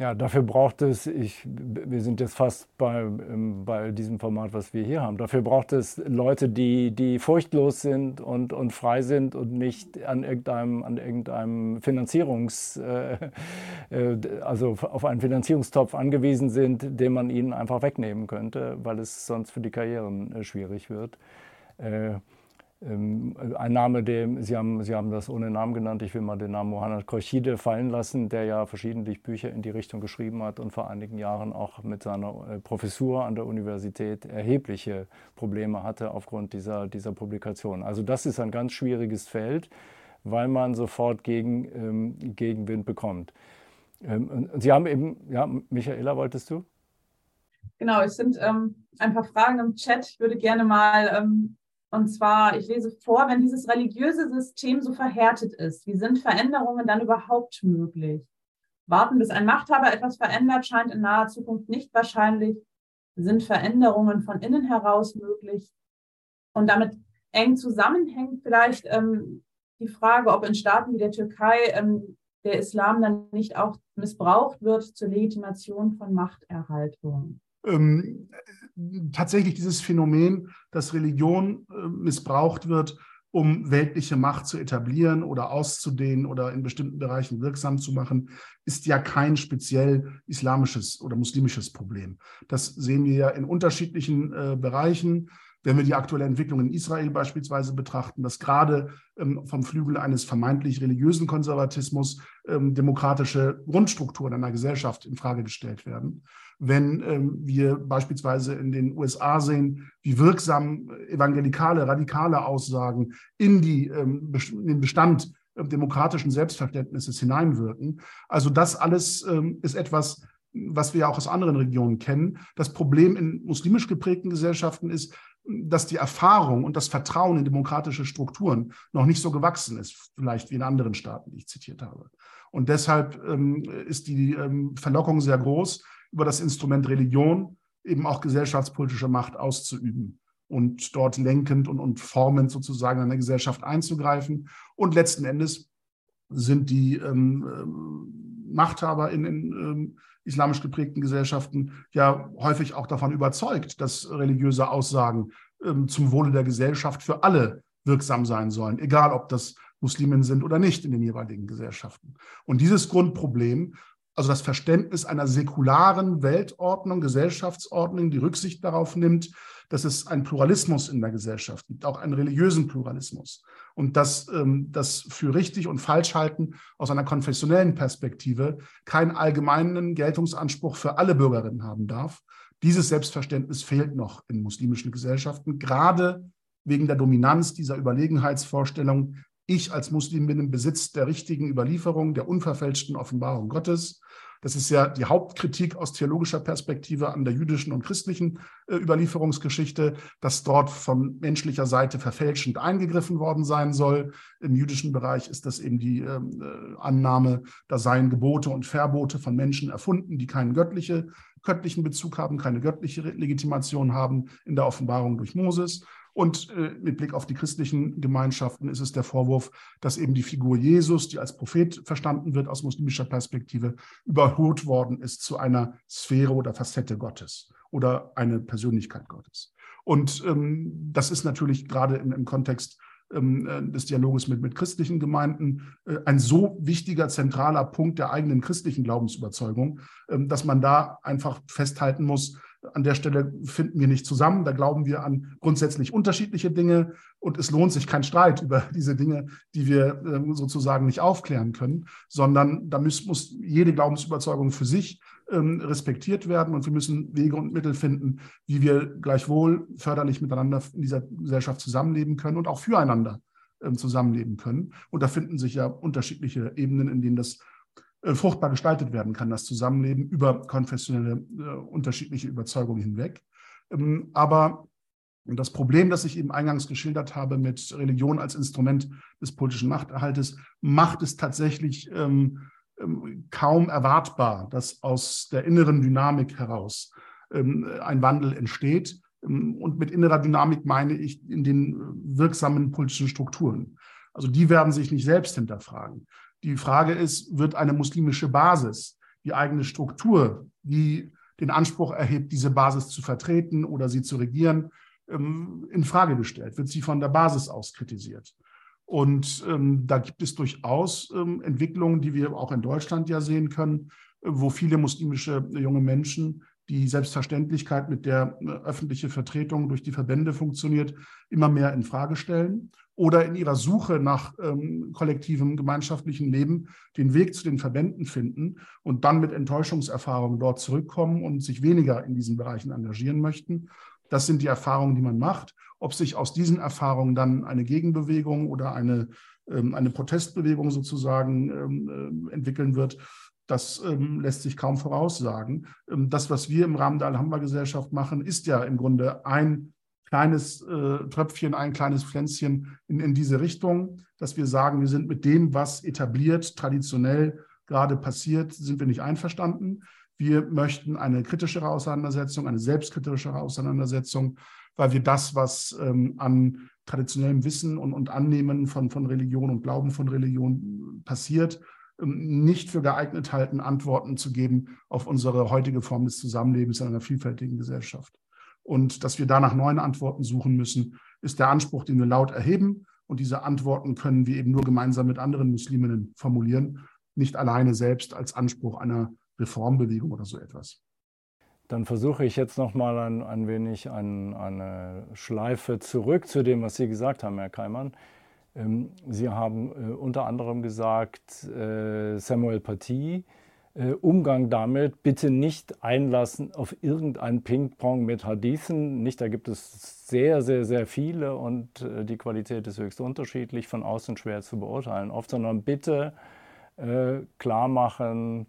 Ja, dafür braucht es, ich, wir sind jetzt fast bei, ähm, bei diesem Format, was wir hier haben, dafür braucht es Leute, die, die furchtlos sind und, und frei sind und nicht an irgendeinem, an irgendeinem Finanzierungs, äh, äh, also auf einen Finanzierungstopf angewiesen sind, den man ihnen einfach wegnehmen könnte, weil es sonst für die Karrieren äh, schwierig wird. Äh, ein Name, der, Sie haben, Sie haben das ohne Namen genannt, ich will mal den Namen Mohanad Khorshide fallen lassen, der ja verschiedentlich Bücher in die Richtung geschrieben hat und vor einigen Jahren auch mit seiner äh, Professur an der Universität erhebliche Probleme hatte aufgrund dieser, dieser Publikation. Also das ist ein ganz schwieriges Feld, weil man sofort gegen, ähm, Gegenwind bekommt. Ähm, Sie haben eben, ja, Michaela, wolltest du? Genau, es sind ähm, ein paar Fragen im Chat. Ich würde gerne mal ähm, und zwar, ich lese vor, wenn dieses religiöse System so verhärtet ist, wie sind Veränderungen dann überhaupt möglich? Warten, bis ein Machthaber etwas verändert, scheint in naher Zukunft nicht wahrscheinlich. Sind Veränderungen von innen heraus möglich? Und damit eng zusammenhängt vielleicht ähm, die Frage, ob in Staaten wie der Türkei ähm, der Islam dann nicht auch missbraucht wird zur Legitimation von Machterhaltung. Ähm, tatsächlich dieses Phänomen, dass Religion äh, missbraucht wird, um weltliche Macht zu etablieren oder auszudehnen oder in bestimmten Bereichen wirksam zu machen, ist ja kein speziell islamisches oder muslimisches Problem. Das sehen wir ja in unterschiedlichen äh, Bereichen. Wenn wir die aktuelle Entwicklung in Israel beispielsweise betrachten, dass gerade ähm, vom Flügel eines vermeintlich religiösen Konservatismus ähm, demokratische Grundstrukturen einer Gesellschaft in Frage gestellt werden wenn ähm, wir beispielsweise in den USA sehen, wie wirksam evangelikale, radikale Aussagen in, die, ähm, in den Bestand äh, demokratischen Selbstverständnisses hineinwirken. Also das alles ähm, ist etwas, was wir auch aus anderen Regionen kennen. Das Problem in muslimisch geprägten Gesellschaften ist, dass die Erfahrung und das Vertrauen in demokratische Strukturen noch nicht so gewachsen ist, vielleicht wie in anderen Staaten, die ich zitiert habe. Und deshalb ähm, ist die ähm, Verlockung sehr groß, über das Instrument Religion eben auch gesellschaftspolitische Macht auszuüben und dort lenkend und, und formend sozusagen an der Gesellschaft einzugreifen. Und letzten Endes sind die ähm, ähm, Machthaber in, in ähm, islamisch geprägten Gesellschaften ja häufig auch davon überzeugt, dass religiöse Aussagen ähm, zum Wohle der Gesellschaft für alle wirksam sein sollen, egal ob das Muslimen sind oder nicht in den jeweiligen Gesellschaften. Und dieses Grundproblem also das Verständnis einer säkularen Weltordnung, Gesellschaftsordnung, die Rücksicht darauf nimmt, dass es einen Pluralismus in der Gesellschaft gibt, auch einen religiösen Pluralismus. Und dass ähm, das für richtig und falsch halten aus einer konfessionellen Perspektive keinen allgemeinen Geltungsanspruch für alle Bürgerinnen haben darf. Dieses Selbstverständnis fehlt noch in muslimischen Gesellschaften, gerade wegen der Dominanz dieser Überlegenheitsvorstellung, ich als Muslim bin im Besitz der richtigen Überlieferung, der unverfälschten Offenbarung Gottes. Das ist ja die Hauptkritik aus theologischer Perspektive an der jüdischen und christlichen äh, Überlieferungsgeschichte, dass dort von menschlicher Seite verfälschend eingegriffen worden sein soll. Im jüdischen Bereich ist das eben die ähm, äh, Annahme, da seien Gebote und Verbote von Menschen erfunden, die keinen göttliche, göttlichen Bezug haben, keine göttliche Legitimation haben in der Offenbarung durch Moses. Und äh, mit Blick auf die christlichen Gemeinschaften ist es der Vorwurf, dass eben die Figur Jesus, die als Prophet verstanden wird aus muslimischer Perspektive, überholt worden ist zu einer Sphäre oder Facette Gottes oder eine Persönlichkeit Gottes. Und ähm, das ist natürlich gerade im, im Kontext ähm, äh, des Dialoges mit, mit christlichen Gemeinden äh, ein so wichtiger, zentraler Punkt der eigenen christlichen Glaubensüberzeugung, ähm, dass man da einfach festhalten muss, an der Stelle finden wir nicht zusammen. Da glauben wir an grundsätzlich unterschiedliche Dinge und es lohnt sich kein Streit über diese Dinge, die wir ähm, sozusagen nicht aufklären können, sondern da muss, muss jede Glaubensüberzeugung für sich ähm, respektiert werden und wir müssen Wege und Mittel finden, wie wir gleichwohl förderlich miteinander in dieser Gesellschaft zusammenleben können und auch füreinander ähm, zusammenleben können. Und da finden sich ja unterschiedliche Ebenen, in denen das fruchtbar gestaltet werden kann, das Zusammenleben über konfessionelle äh, unterschiedliche Überzeugungen hinweg. Ähm, aber das Problem, das ich eben eingangs geschildert habe mit Religion als Instrument des politischen Machterhaltes, macht es tatsächlich ähm, ähm, kaum erwartbar, dass aus der inneren Dynamik heraus ähm, ein Wandel entsteht. Ähm, und mit innerer Dynamik meine ich in den wirksamen politischen Strukturen. Also die werden sich nicht selbst hinterfragen. Die Frage ist, wird eine muslimische Basis, die eigene Struktur, die den Anspruch erhebt, diese Basis zu vertreten oder sie zu regieren, ähm, in Frage gestellt? Wird sie von der Basis aus kritisiert? Und ähm, da gibt es durchaus ähm, Entwicklungen, die wir auch in Deutschland ja sehen können, wo viele muslimische junge Menschen die Selbstverständlichkeit, mit der äh, öffentliche Vertretung durch die Verbände funktioniert, immer mehr in Frage stellen oder in ihrer Suche nach ähm, kollektivem gemeinschaftlichen Leben den Weg zu den Verbänden finden und dann mit Enttäuschungserfahrungen dort zurückkommen und sich weniger in diesen Bereichen engagieren möchten. Das sind die Erfahrungen, die man macht. Ob sich aus diesen Erfahrungen dann eine Gegenbewegung oder eine, ähm, eine Protestbewegung sozusagen ähm, äh, entwickeln wird, das ähm, lässt sich kaum voraussagen. Ähm, das, was wir im Rahmen der Alhambra-Gesellschaft machen, ist ja im Grunde ein kleines äh, Tröpfchen, ein kleines Pflänzchen in, in diese Richtung, dass wir sagen, wir sind mit dem, was etabliert, traditionell gerade passiert, sind wir nicht einverstanden. Wir möchten eine kritischere Auseinandersetzung, eine selbstkritischere Auseinandersetzung, weil wir das, was ähm, an traditionellem Wissen und, und Annehmen von, von Religion und Glauben von Religion passiert, ähm, nicht für geeignet halten, Antworten zu geben auf unsere heutige Form des Zusammenlebens in einer vielfältigen Gesellschaft und dass wir da nach neuen Antworten suchen müssen, ist der Anspruch, den wir laut erheben. Und diese Antworten können wir eben nur gemeinsam mit anderen Musliminnen formulieren, nicht alleine selbst als Anspruch einer Reformbewegung oder so etwas. Dann versuche ich jetzt noch mal ein, ein wenig ein, eine Schleife zurück zu dem, was Sie gesagt haben, Herr Keimann. Ähm, Sie haben äh, unter anderem gesagt, äh, Samuel Paty Umgang damit bitte nicht einlassen auf irgendein Ping-Pong mit Hadithen. Nicht, da gibt es sehr, sehr, sehr viele und äh, die Qualität ist höchst unterschiedlich, von außen schwer zu beurteilen oft, sondern bitte äh, klar machen,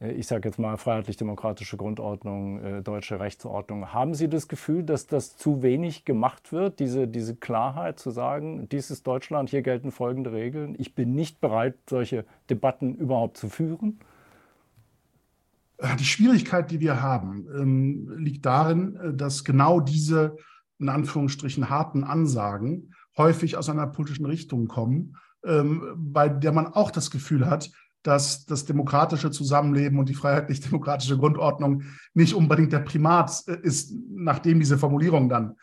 äh, ich sage jetzt mal freiheitlich-demokratische Grundordnung, äh, deutsche Rechtsordnung. Haben Sie das Gefühl, dass das zu wenig gemacht wird, diese, diese Klarheit zu sagen, dies ist Deutschland, hier gelten folgende Regeln, ich bin nicht bereit, solche Debatten überhaupt zu führen? Äh, die Schwierigkeit, die wir haben, ähm, liegt darin, äh, dass genau diese in Anführungsstrichen harten Ansagen häufig aus einer politischen Richtung kommen, ähm, bei der man auch das Gefühl hat, dass das demokratische Zusammenleben und die freiheitlich-demokratische Grundordnung nicht unbedingt der Primat äh, ist, nachdem diese Formulierungen dann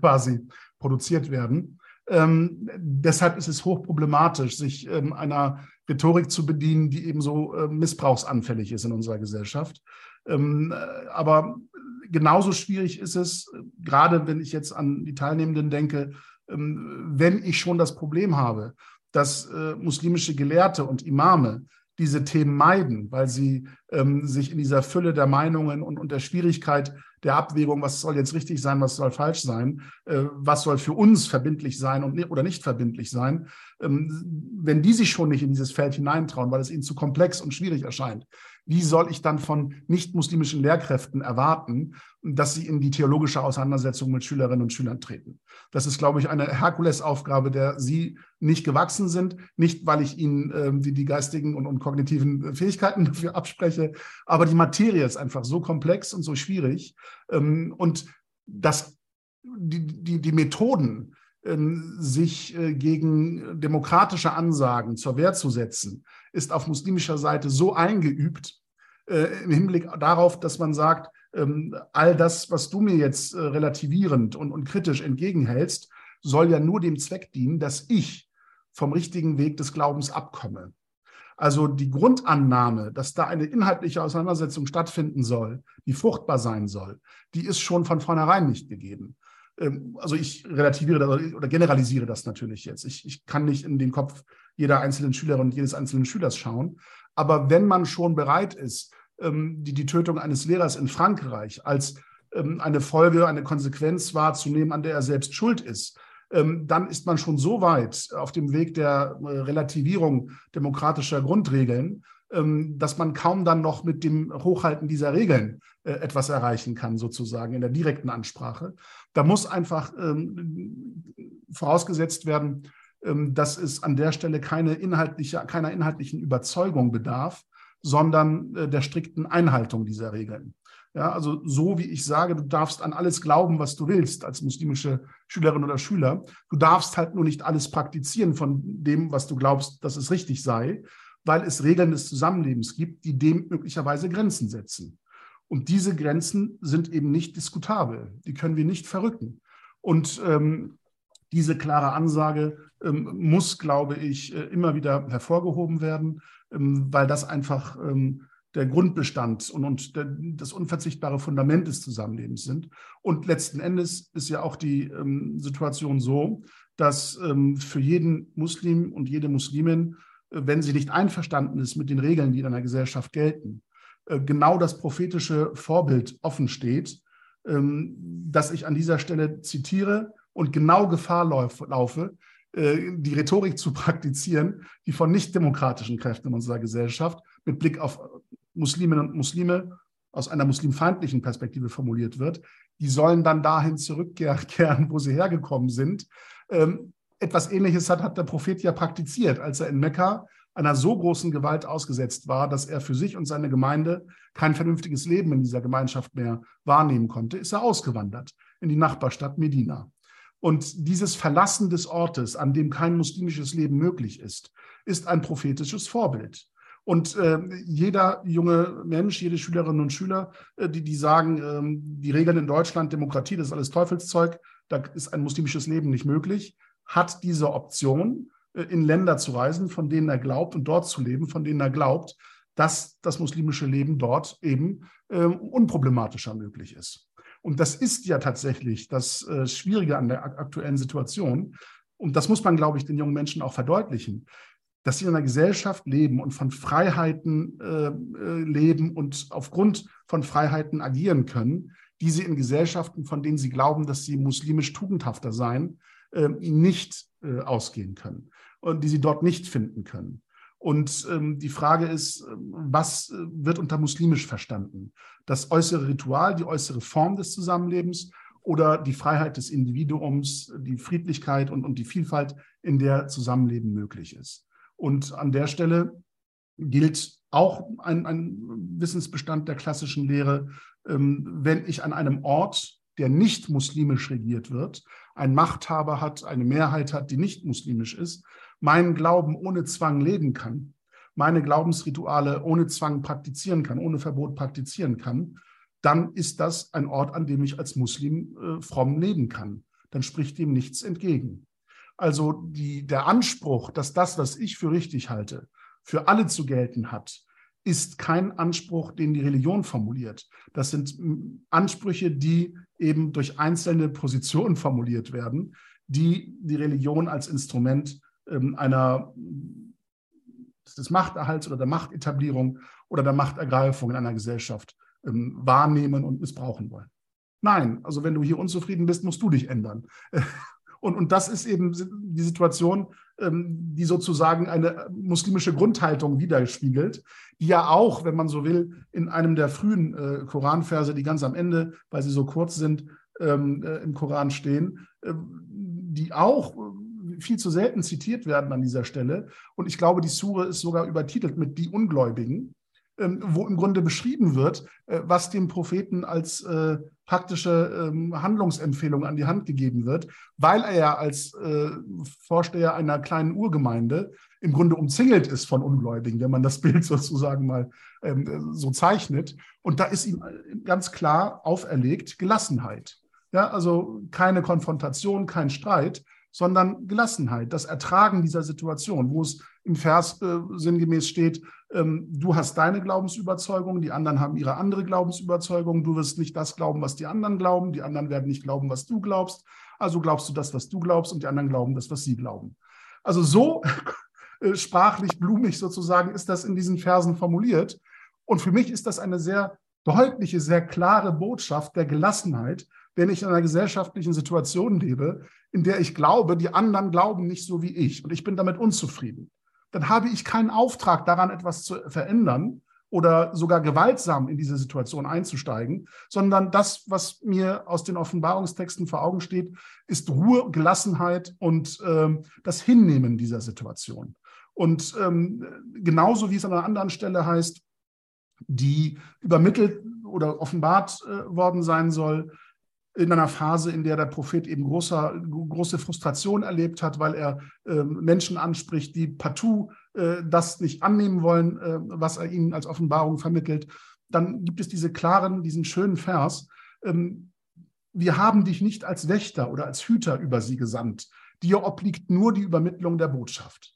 quasi produziert werden. Ähm, deshalb ist es hochproblematisch, sich ähm, einer Rhetorik zu bedienen, die eben so äh, missbrauchsanfällig ist in unserer Gesellschaft. Ähm, äh, aber genauso schwierig ist es, gerade wenn ich jetzt an die Teilnehmenden denke, ähm, wenn ich schon das Problem habe, dass äh, muslimische Gelehrte und Imame diese Themen meiden, weil sie ähm, sich in dieser Fülle der Meinungen und, und der Schwierigkeit der Abwägung, was soll jetzt richtig sein, was soll falsch sein, äh, was soll für uns verbindlich sein und, oder nicht verbindlich sein, wenn die sich schon nicht in dieses Feld hineintrauen, weil es ihnen zu komplex und schwierig erscheint, wie soll ich dann von nicht-muslimischen Lehrkräften erwarten, dass sie in die theologische Auseinandersetzung mit Schülerinnen und Schülern treten? Das ist, glaube ich, eine Herkulesaufgabe, der Sie nicht gewachsen sind. Nicht, weil ich Ihnen äh, die, die geistigen und, und kognitiven Fähigkeiten dafür abspreche, aber die Materie ist einfach so komplex und so schwierig. Ähm, und das, die, die, die Methoden, ähm, sich äh, gegen demokratische Ansagen zur Wehr zu setzen, ist auf muslimischer Seite so eingeübt äh, im Hinblick darauf, dass man sagt, ähm, all das, was du mir jetzt äh, relativierend und, und kritisch entgegenhältst, soll ja nur dem Zweck dienen, dass ich vom richtigen Weg des Glaubens abkomme. Also die Grundannahme, dass da eine inhaltliche Auseinandersetzung stattfinden soll, die fruchtbar sein soll, die ist schon von vornherein nicht gegeben. Ähm, also ich relativiere das oder generalisiere das natürlich jetzt. Ich, ich kann nicht in den Kopf jeder einzelnen Schülerin und jedes einzelnen Schülers schauen. Aber wenn man schon bereit ist, ähm, die, die Tötung eines Lehrers in Frankreich als ähm, eine Folge, eine Konsequenz wahrzunehmen, an der er selbst schuld ist, dann ist man schon so weit auf dem Weg der äh, Relativierung demokratischer Grundregeln, dass man kaum dann noch mit dem Hochhalten dieser Regeln äh, etwas erreichen kann, sozusagen in der direkten Ansprache. Da muss einfach ähm, vorausgesetzt werden, ähm, dass es an der Stelle keine inhaltliche, keiner inhaltlichen Überzeugung bedarf, sondern äh, der strikten Einhaltung dieser Regeln. Ja, also so wie ich sage, du darfst an alles glauben, was du willst als muslimische Schülerin oder Schüler. Du darfst halt nur nicht alles praktizieren von dem, was du glaubst, dass es richtig sei, weil es Regeln des Zusammenlebens gibt, die dem möglicherweise Grenzen setzen. Und diese Grenzen sind eben nicht diskutabel. Die können wir nicht verrücken. Und ähm, diese klare Ansage ähm, muss, glaube ich, äh, immer wieder hervorgehoben werden, ähm, weil das einfach ähm, der Grundbestand und, und der, das unverzichtbare Fundament des Zusammenlebens sind. Und letzten Endes ist ja auch die ähm, Situation so, dass ähm, für jeden Muslim und jede Muslimin, wenn sie nicht einverstanden ist mit den Regeln, die in einer Gesellschaft gelten, äh, genau das prophetische Vorbild offen steht, ähm, dass ich an dieser Stelle zitiere und genau Gefahr laufe, äh, die Rhetorik zu praktizieren, die von nicht-demokratischen Kräften in unserer Gesellschaft mit Blick auf Musliminnen und Muslime aus einer muslimfeindlichen Perspektive formuliert wird. Die sollen dann dahin zurückkehren, wo sie hergekommen sind. Ähm, etwas Ähnliches hat, hat der Prophet ja praktiziert, als er in Mekka einer so großen Gewalt ausgesetzt war, dass er für sich und seine Gemeinde kein vernünftiges Leben in dieser Gemeinschaft mehr wahrnehmen konnte, ist er ausgewandert in die Nachbarstadt Medina. Und dieses Verlassen des Ortes, an dem kein muslimisches Leben möglich ist, ist ein prophetisches Vorbild. Und äh, jeder junge Mensch, jede Schülerinnen und Schüler, äh, die, die sagen, äh, die Regeln in Deutschland, Demokratie, das ist alles Teufelszeug, da ist ein muslimisches Leben nicht möglich, hat diese Option äh, in Länder zu reisen, von denen er glaubt und dort zu leben, von denen er glaubt, dass das muslimische Leben dort eben äh, unproblematischer möglich ist. Und das ist ja tatsächlich das äh, Schwierige an der aktuellen Situation. Und das muss man, glaube ich, den jungen Menschen auch verdeutlichen, dass sie in einer Gesellschaft leben und von Freiheiten äh, äh leben und aufgrund von Freiheiten agieren können, die sie in Gesellschaften, von denen sie glauben, dass sie muslimisch tugendhafter seien, nicht äh, ausgehen können und die sie dort nicht finden können. Und ähm, die Frage ist, ähm, was äh, wird unter muslimisch verstanden? Das äußere Ritual, die äußere Form des Zusammenlebens oder die Freiheit des Individuums, die Friedlichkeit und, und die Vielfalt, in der Zusammenleben möglich ist. Und an der Stelle gilt auch ein, ein Wissensbestand der klassischen Lehre, ähm, wenn ich an einem Ort der nicht muslimisch regiert wird, ein Machthaber hat, eine Mehrheit hat, die nicht muslimisch ist, meinen Glauben ohne Zwang leben kann, meine Glaubensrituale ohne Zwang praktizieren kann, ohne Verbot praktizieren kann, dann ist das ein Ort, an dem ich als Muslim äh, fromm leben kann. Dann spricht dem nichts entgegen. Also die, der Anspruch, dass das, was ich für richtig halte, für alle zu gelten hat, ist kein Anspruch, den die Religion formuliert. Das sind Ansprüche, die eben durch einzelne Positionen formuliert werden, die die Religion als Instrument ähm, einer des Machterhalts oder der Machtetablierung oder der Machtergreifung in einer Gesellschaft ähm, wahrnehmen und missbrauchen wollen. Nein, also wenn du hier unzufrieden bist, musst du dich ändern. Und, und das ist eben die Situation, ähm, die sozusagen eine muslimische Grundhaltung widerspiegelt, die ja auch, wenn man so will, in einem der frühen äh, Koranverse, die ganz am Ende, weil sie so kurz sind, ähm, äh, im Koran stehen, äh, die auch äh, viel zu selten zitiert werden an dieser Stelle. Und ich glaube, die Sure ist sogar übertitelt mit die Ungläubigen. Ähm, wo im Grunde beschrieben wird, äh, was dem Propheten als äh, praktische ähm, Handlungsempfehlung an die Hand gegeben wird, weil er ja als äh, Vorsteher einer kleinen Urgemeinde im Grunde umzingelt ist von Ungläubigen, wenn man das Bild sozusagen mal ähm, so zeichnet. Und da ist ihm ganz klar auferlegt Gelassenheit. Ja, also keine Konfrontation, kein Streit, sondern Gelassenheit, das Ertragen dieser Situation, wo es im Vers äh, sinngemäß steht, ähm, du hast deine Glaubensüberzeugung, die anderen haben ihre andere Glaubensüberzeugung, du wirst nicht das glauben, was die anderen glauben, die anderen werden nicht glauben, was du glaubst, also glaubst du das, was du glaubst und die anderen glauben das, was sie glauben. Also so äh, sprachlich blumig sozusagen ist das in diesen Versen formuliert. Und für mich ist das eine sehr deutliche, sehr klare Botschaft der Gelassenheit, wenn ich in einer gesellschaftlichen Situation lebe, in der ich glaube, die anderen glauben nicht so wie ich und ich bin damit unzufrieden. Dann habe ich keinen Auftrag daran, etwas zu verändern oder sogar gewaltsam in diese Situation einzusteigen, sondern das, was mir aus den Offenbarungstexten vor Augen steht, ist Ruhe, Gelassenheit und ähm, das Hinnehmen dieser Situation. Und ähm, genauso wie es an einer anderen Stelle heißt, die übermittelt oder offenbart äh, worden sein soll, in einer Phase, in der der Prophet eben großer, große Frustration erlebt hat, weil er äh, Menschen anspricht, die partout äh, das nicht annehmen wollen, äh, was er ihnen als Offenbarung vermittelt. Dann gibt es diese klaren, diesen schönen Vers. Ähm, wir haben dich nicht als Wächter oder als Hüter über sie gesandt. Dir obliegt nur die Übermittlung der Botschaft.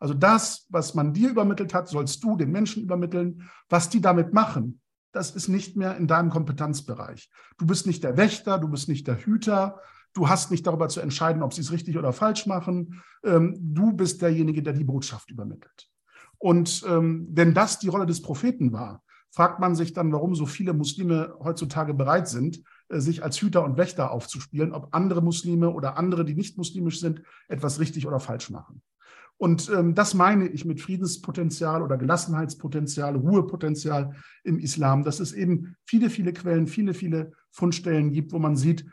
Also das, was man dir übermittelt hat, sollst du den Menschen übermitteln. Was die damit machen, das ist nicht mehr in deinem Kompetenzbereich. Du bist nicht der Wächter, du bist nicht der Hüter, du hast nicht darüber zu entscheiden, ob sie es richtig oder falsch machen. Ähm, du bist derjenige, der die Botschaft übermittelt. Und ähm, wenn das die Rolle des Propheten war, fragt man sich dann, warum so viele Muslime heutzutage bereit sind, äh, sich als Hüter und Wächter aufzuspielen, ob andere Muslime oder andere, die nicht muslimisch sind, etwas richtig oder falsch machen. Und ähm, das meine ich mit Friedenspotenzial oder Gelassenheitspotenzial, Ruhepotenzial im Islam, dass es eben viele, viele Quellen, viele, viele Fundstellen gibt, wo man sieht,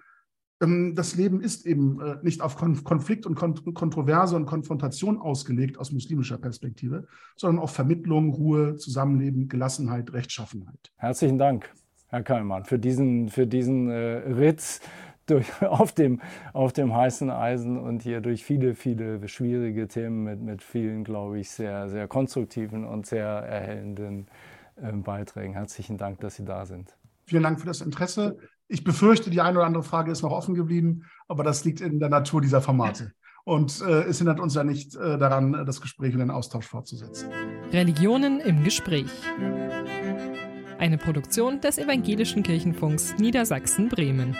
ähm, das Leben ist eben äh, nicht auf Konflikt und Kontroverse und Konfrontation ausgelegt aus muslimischer Perspektive, sondern auf Vermittlung, Ruhe, Zusammenleben, Gelassenheit, Rechtschaffenheit. Herzlichen Dank, Herr Kallmann, für diesen, für diesen äh, Ritt durch, auf, dem, auf dem heißen Eisen und hier durch viele, viele schwierige Themen mit, mit vielen, glaube ich, sehr, sehr konstruktiven und sehr erhellenden äh, Beiträgen. Herzlichen Dank, dass Sie da sind. Vielen Dank für das Interesse. Ich befürchte, die eine oder andere Frage ist noch offen geblieben, aber das liegt in der Natur dieser Formate. Und äh, es hindert uns ja nicht äh, daran, das Gespräch und den Austausch fortzusetzen. Religionen im Gespräch. Eine Produktion des Evangelischen Kirchenfunks Niedersachsen-Bremen.